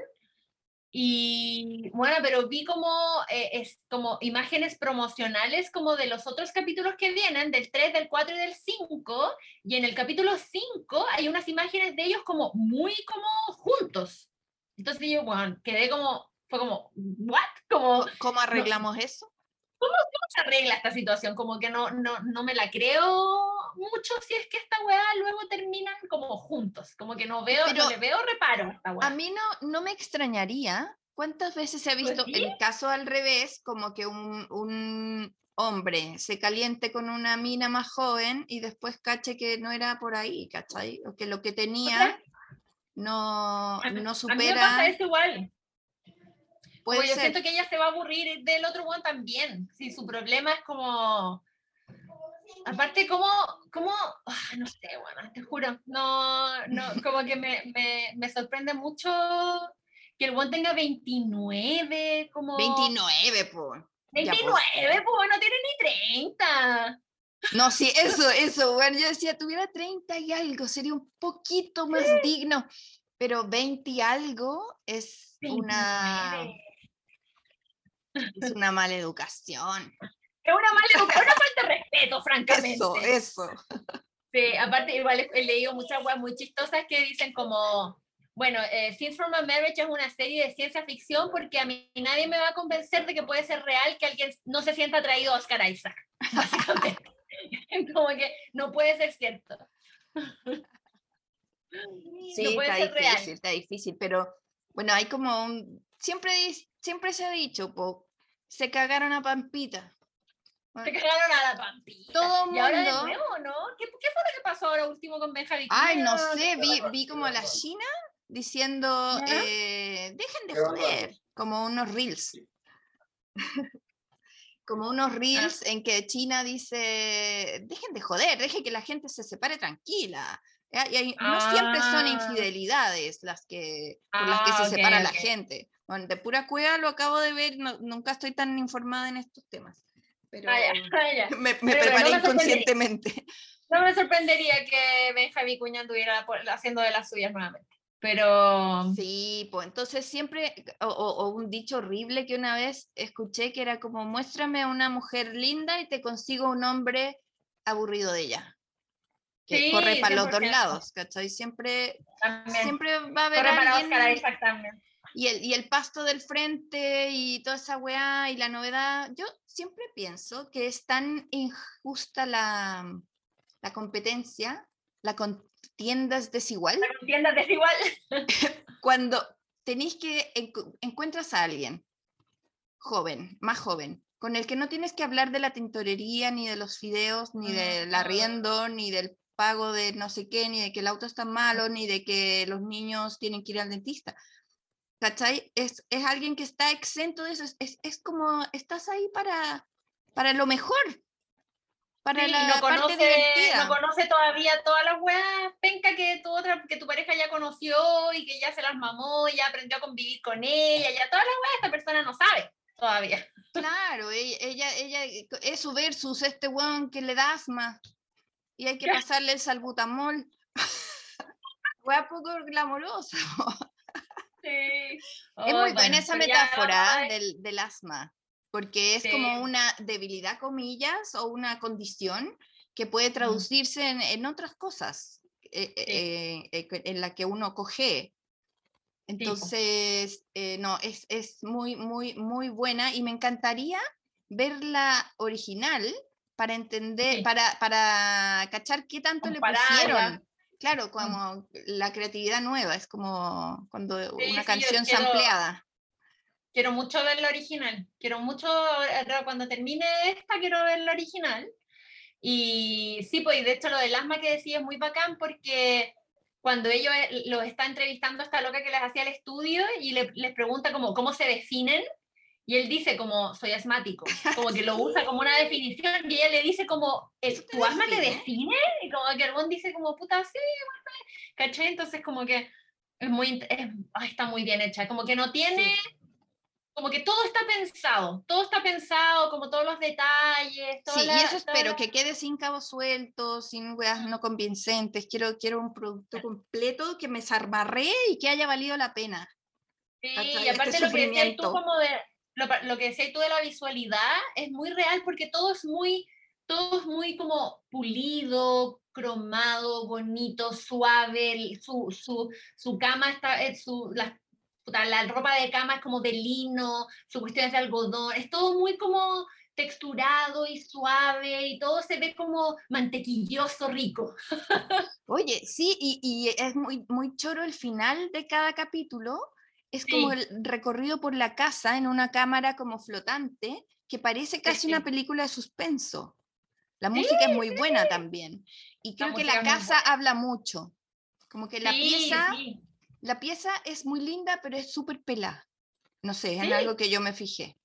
Y bueno, pero vi como, eh, es, como imágenes promocionales como de los otros capítulos que vienen, del 3, del 4 y del 5. Y en el capítulo 5 hay unas imágenes de ellos como muy como juntos. Entonces yo, bueno, quedé como, fue como, ¿what? Como, Co- ¿Cómo arreglamos eso? Se arregla esta situación? Como que no, no, no me la creo mucho si es que esta weá luego terminan como juntos. Como que no veo, Pero no le veo reparo a esta weá. A mí no, no me extrañaría. ¿Cuántas veces se ha Pues visto sí. el caso al revés, como que un, un hombre se caliente con una mina más joven y después cache que no era por ahí, ¿cachai? O que lo que tenía no, no A mí me pasa supera. eso igual. Puede Porque yo ser. siento que ella se va a aburrir del otro one también. Si su problema es como. Aparte, como. como ah, no sé, bueno, te juro. No, no, como que me, me, me sorprende mucho que el one tenga 29, como. 29, po. Ya, pues. 29, pues no tiene ni 30. No, sí, eso, eso. Bueno, yo decía, tuviera 30 y algo, sería un poquito más digno. Pero 20 y algo es una, 29. Es una mala educación. Es una mala educación, una falta de respeto, francamente. Eso, eso. Sí, aparte, igual he- leído muchas weas muy chistosas que dicen como, bueno, eh, Scenes from a Marriage es una serie de ciencia ficción porque a mí nadie me va a convencer de que puede ser real que alguien no se sienta atraído a Oscar Isaac, básicamente. como que no puede ser cierto. Sí, no puede está ser real. difícil, está difícil, pero bueno, hay como un, siempre, siempre se ha dicho, po, se cagaron a Pampita. Se cagaron a la pampita. Todo y ahora de mundo- nuevo, ¿no? ¿Qué, qué fue lo que pasó ahora último con Benjamin? Ay, no sé, vi, vi como a la China diciendo, eh, dejen de joder, como unos reels. como unos Ah. reels en que China dice, dejen de joder, dejen que la gente se separe tranquila. Ya, y hay- no siempre son Ah. infidelidades las que, por las que Ah, se separa la gente. Bueno, de pura cueva lo acabo de ver, no- nunca estoy tan informada en estos temas. Pero Ah, ya, ah, ya. me, me Pero- pero no preparé me inconscientemente. No me sorprendería que Benjamin Vicuña estuviera por- haciendo de las suyas nuevamente. Pero Sí, pues entonces siempre, o, o- un dicho horrible que una vez escuché que era como, muéstrame a una mujer linda y te consigo un hombre aburrido de ella. Que Sí, corre para los dos 100%. lados, ¿cachai? Siempre, también. siempre va a haber Corre para alguien, Oscar Isaac también. Y el, y el pasto del frente y toda esa weá y la novedad. Yo siempre pienso que es tan injusta la, la competencia, la contienda es desigual, La contienda es desigual. cuando tenéis que encu- encuentras a alguien joven, más joven, con el que no tienes que hablar de la tintorería, ni de los fideos, ni del arriendo, ni del pago de no sé qué, ni de que el auto está malo, ni de que los niños tienen que ir al dentista. ¿Cachai? Es, es alguien que está exento de eso. Es, es- como, estás ahí para, para lo mejor. para Sí, la no parte conoce, divertida. no conoce todavía todas las weas penca que tu otra, que tu pareja ya conoció y que ya se las mamó, y ya aprendió a convivir con ella, ya todas las weas esta persona no sabe todavía. Claro, ella, ella, ella, eh, eso versus este weón que le da asma y hay que Claro. pasarle el salbutamol. Wea poco glamorosa. Sí. Es muy buena esa metáfora del del, asma, porque es Sí. como una debilidad, comillas, o una condición que puede traducirse en, en otras cosas eh, eh, eh, en la que uno coge. Entonces, no, es, es muy, muy, muy buena y me encantaría ver la original para entender, para, para cachar qué tanto le pusieron. Claro, como la creatividad nueva, es como cuando Sí, una sí, canción quiero- sampleada. Quiero mucho ver la original. Quiero mucho, cuando termine esta, quiero ver la original. Y sí, pues y de hecho lo del asma que decía es muy bacán porque cuando ellos eh, los está entrevistando esta loca que les hacía el estudio y le- les pregunta como cómo se definen, y él dice como soy asmático, como que lo usa como una definición, y ella le dice como "¿El- ¿Eso te ¿tu asma te define? Y como que el dice como puta, sí, ¿cachai? Entonces como que es muy, es- ay, está muy bien hecha, como que no tiene como que todo está pensado, todo está pensado, como todos los detalles. toda Sí, y la- eso toda espero, la- que quede sin cabos sueltos, sin weas no convincentes. Quiero, quiero un producto completo que me zarbarré y que haya valido la pena. Sí, y este aparte lo que decías tú como de, lo, lo que decías tú de la visualidad es muy real porque todo es muy, todo es muy como pulido, cromado, bonito, suave, su, su, su cama está, eh, su, la ropa de cama es como de lino, su cuestión es de algodón, es todo muy como texturado y suave y todo se ve como mantequilloso rico. Oye, sí, y, y es muy, muy choro el final de cada capítulo. Es como Sí. el recorrido por la casa en una cámara como flotante, que parece casi una sí. película de suspenso. La música es muy buena también. Y La creo que la es muy casa habla mucho. Como que la Sí, pieza, sí. la pieza es muy linda, pero es súper pelada. No sé, es en Sí. algo que yo me fijé.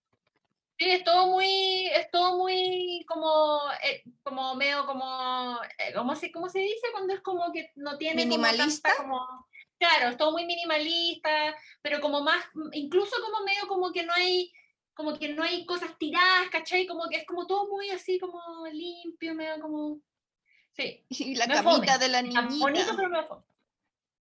Sí, es todo muy, es todo muy como, eh, como medio como, eh, ¿cómo se, cómo se dice? Cuando es como que no tiene como ¿Minimalista? como- claro, es todo muy minimalista, pero como más, incluso como medio como que no hay, como que no hay cosas tiradas, ¿cachai? Como que es como todo muy así como limpio, medio como, sí, Y la camita fome, de la está bonito niñita. pero fome.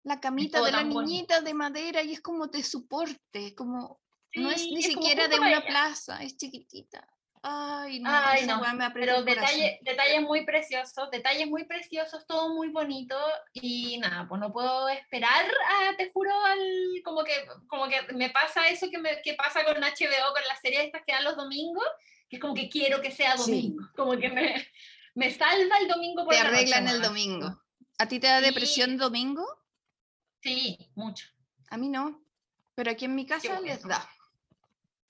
La camita de la bonito. niñita de madera y es como de soporte, como no es ni es siquiera de una ella. plaza, es chiquitita. Ay, no, Ay, no, me Pero corazón. detalle, detalles muy preciosos, detalles muy preciosos, todo muy bonito y nada, pues no puedo esperar, a, te juro, al, como, que, como que me pasa eso que, me, que pasa con HBO, con las series estas que dan los domingos, que es como que quiero que sea Sí. domingo, como que me, me salva el domingo por Te la noche, arreglan el domingo. ¿A ti te da Sí. depresión domingo? Sí, mucho. A mí no. Pero aquí en mi casa les da.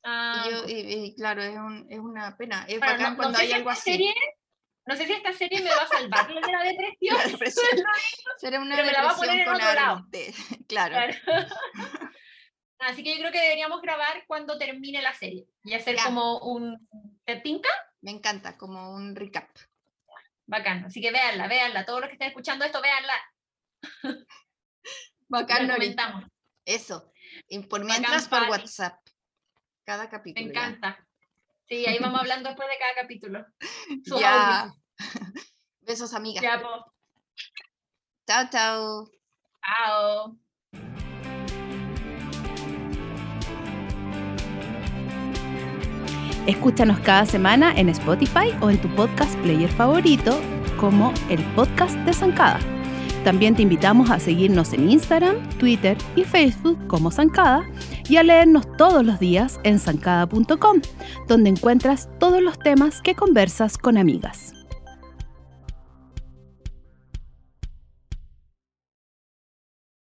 Ah, Y, yo, pues. y- y claro, es, un- es una pena. Es Bueno, bacán no, no cuando sé hay si algo así. serie, no sé si esta serie me va a salvar de la depresión, La depresión. Será una Pero me la va a poner en otro lado. Claro. Claro. Así que yo creo que deberíamos grabar cuando termine la serie y hacer Ya. como un... ¿Te tinca? Me encanta, como un recap. Bacán. Así que véanla, véanla. Todos los que estén escuchando esto, véanla. Bacán. Eso. Y por Bacán, mientras por Pati. WhatsApp. Cada Me capítulo. ya. encanta. Sí, ahí vamos hablando después de cada capítulo. Sus Ya. audios. Besos, amiga. Ya, po. Chao, chao. Chao. Escúchanos cada semana en Spotify o en tu podcast player favorito como el podcast de Zancada. También te invitamos a seguirnos en Instagram, Twitter y Facebook como Zancada y a leernos todos los días en zancada.com, donde encuentras todos los temas que conversas con amigas.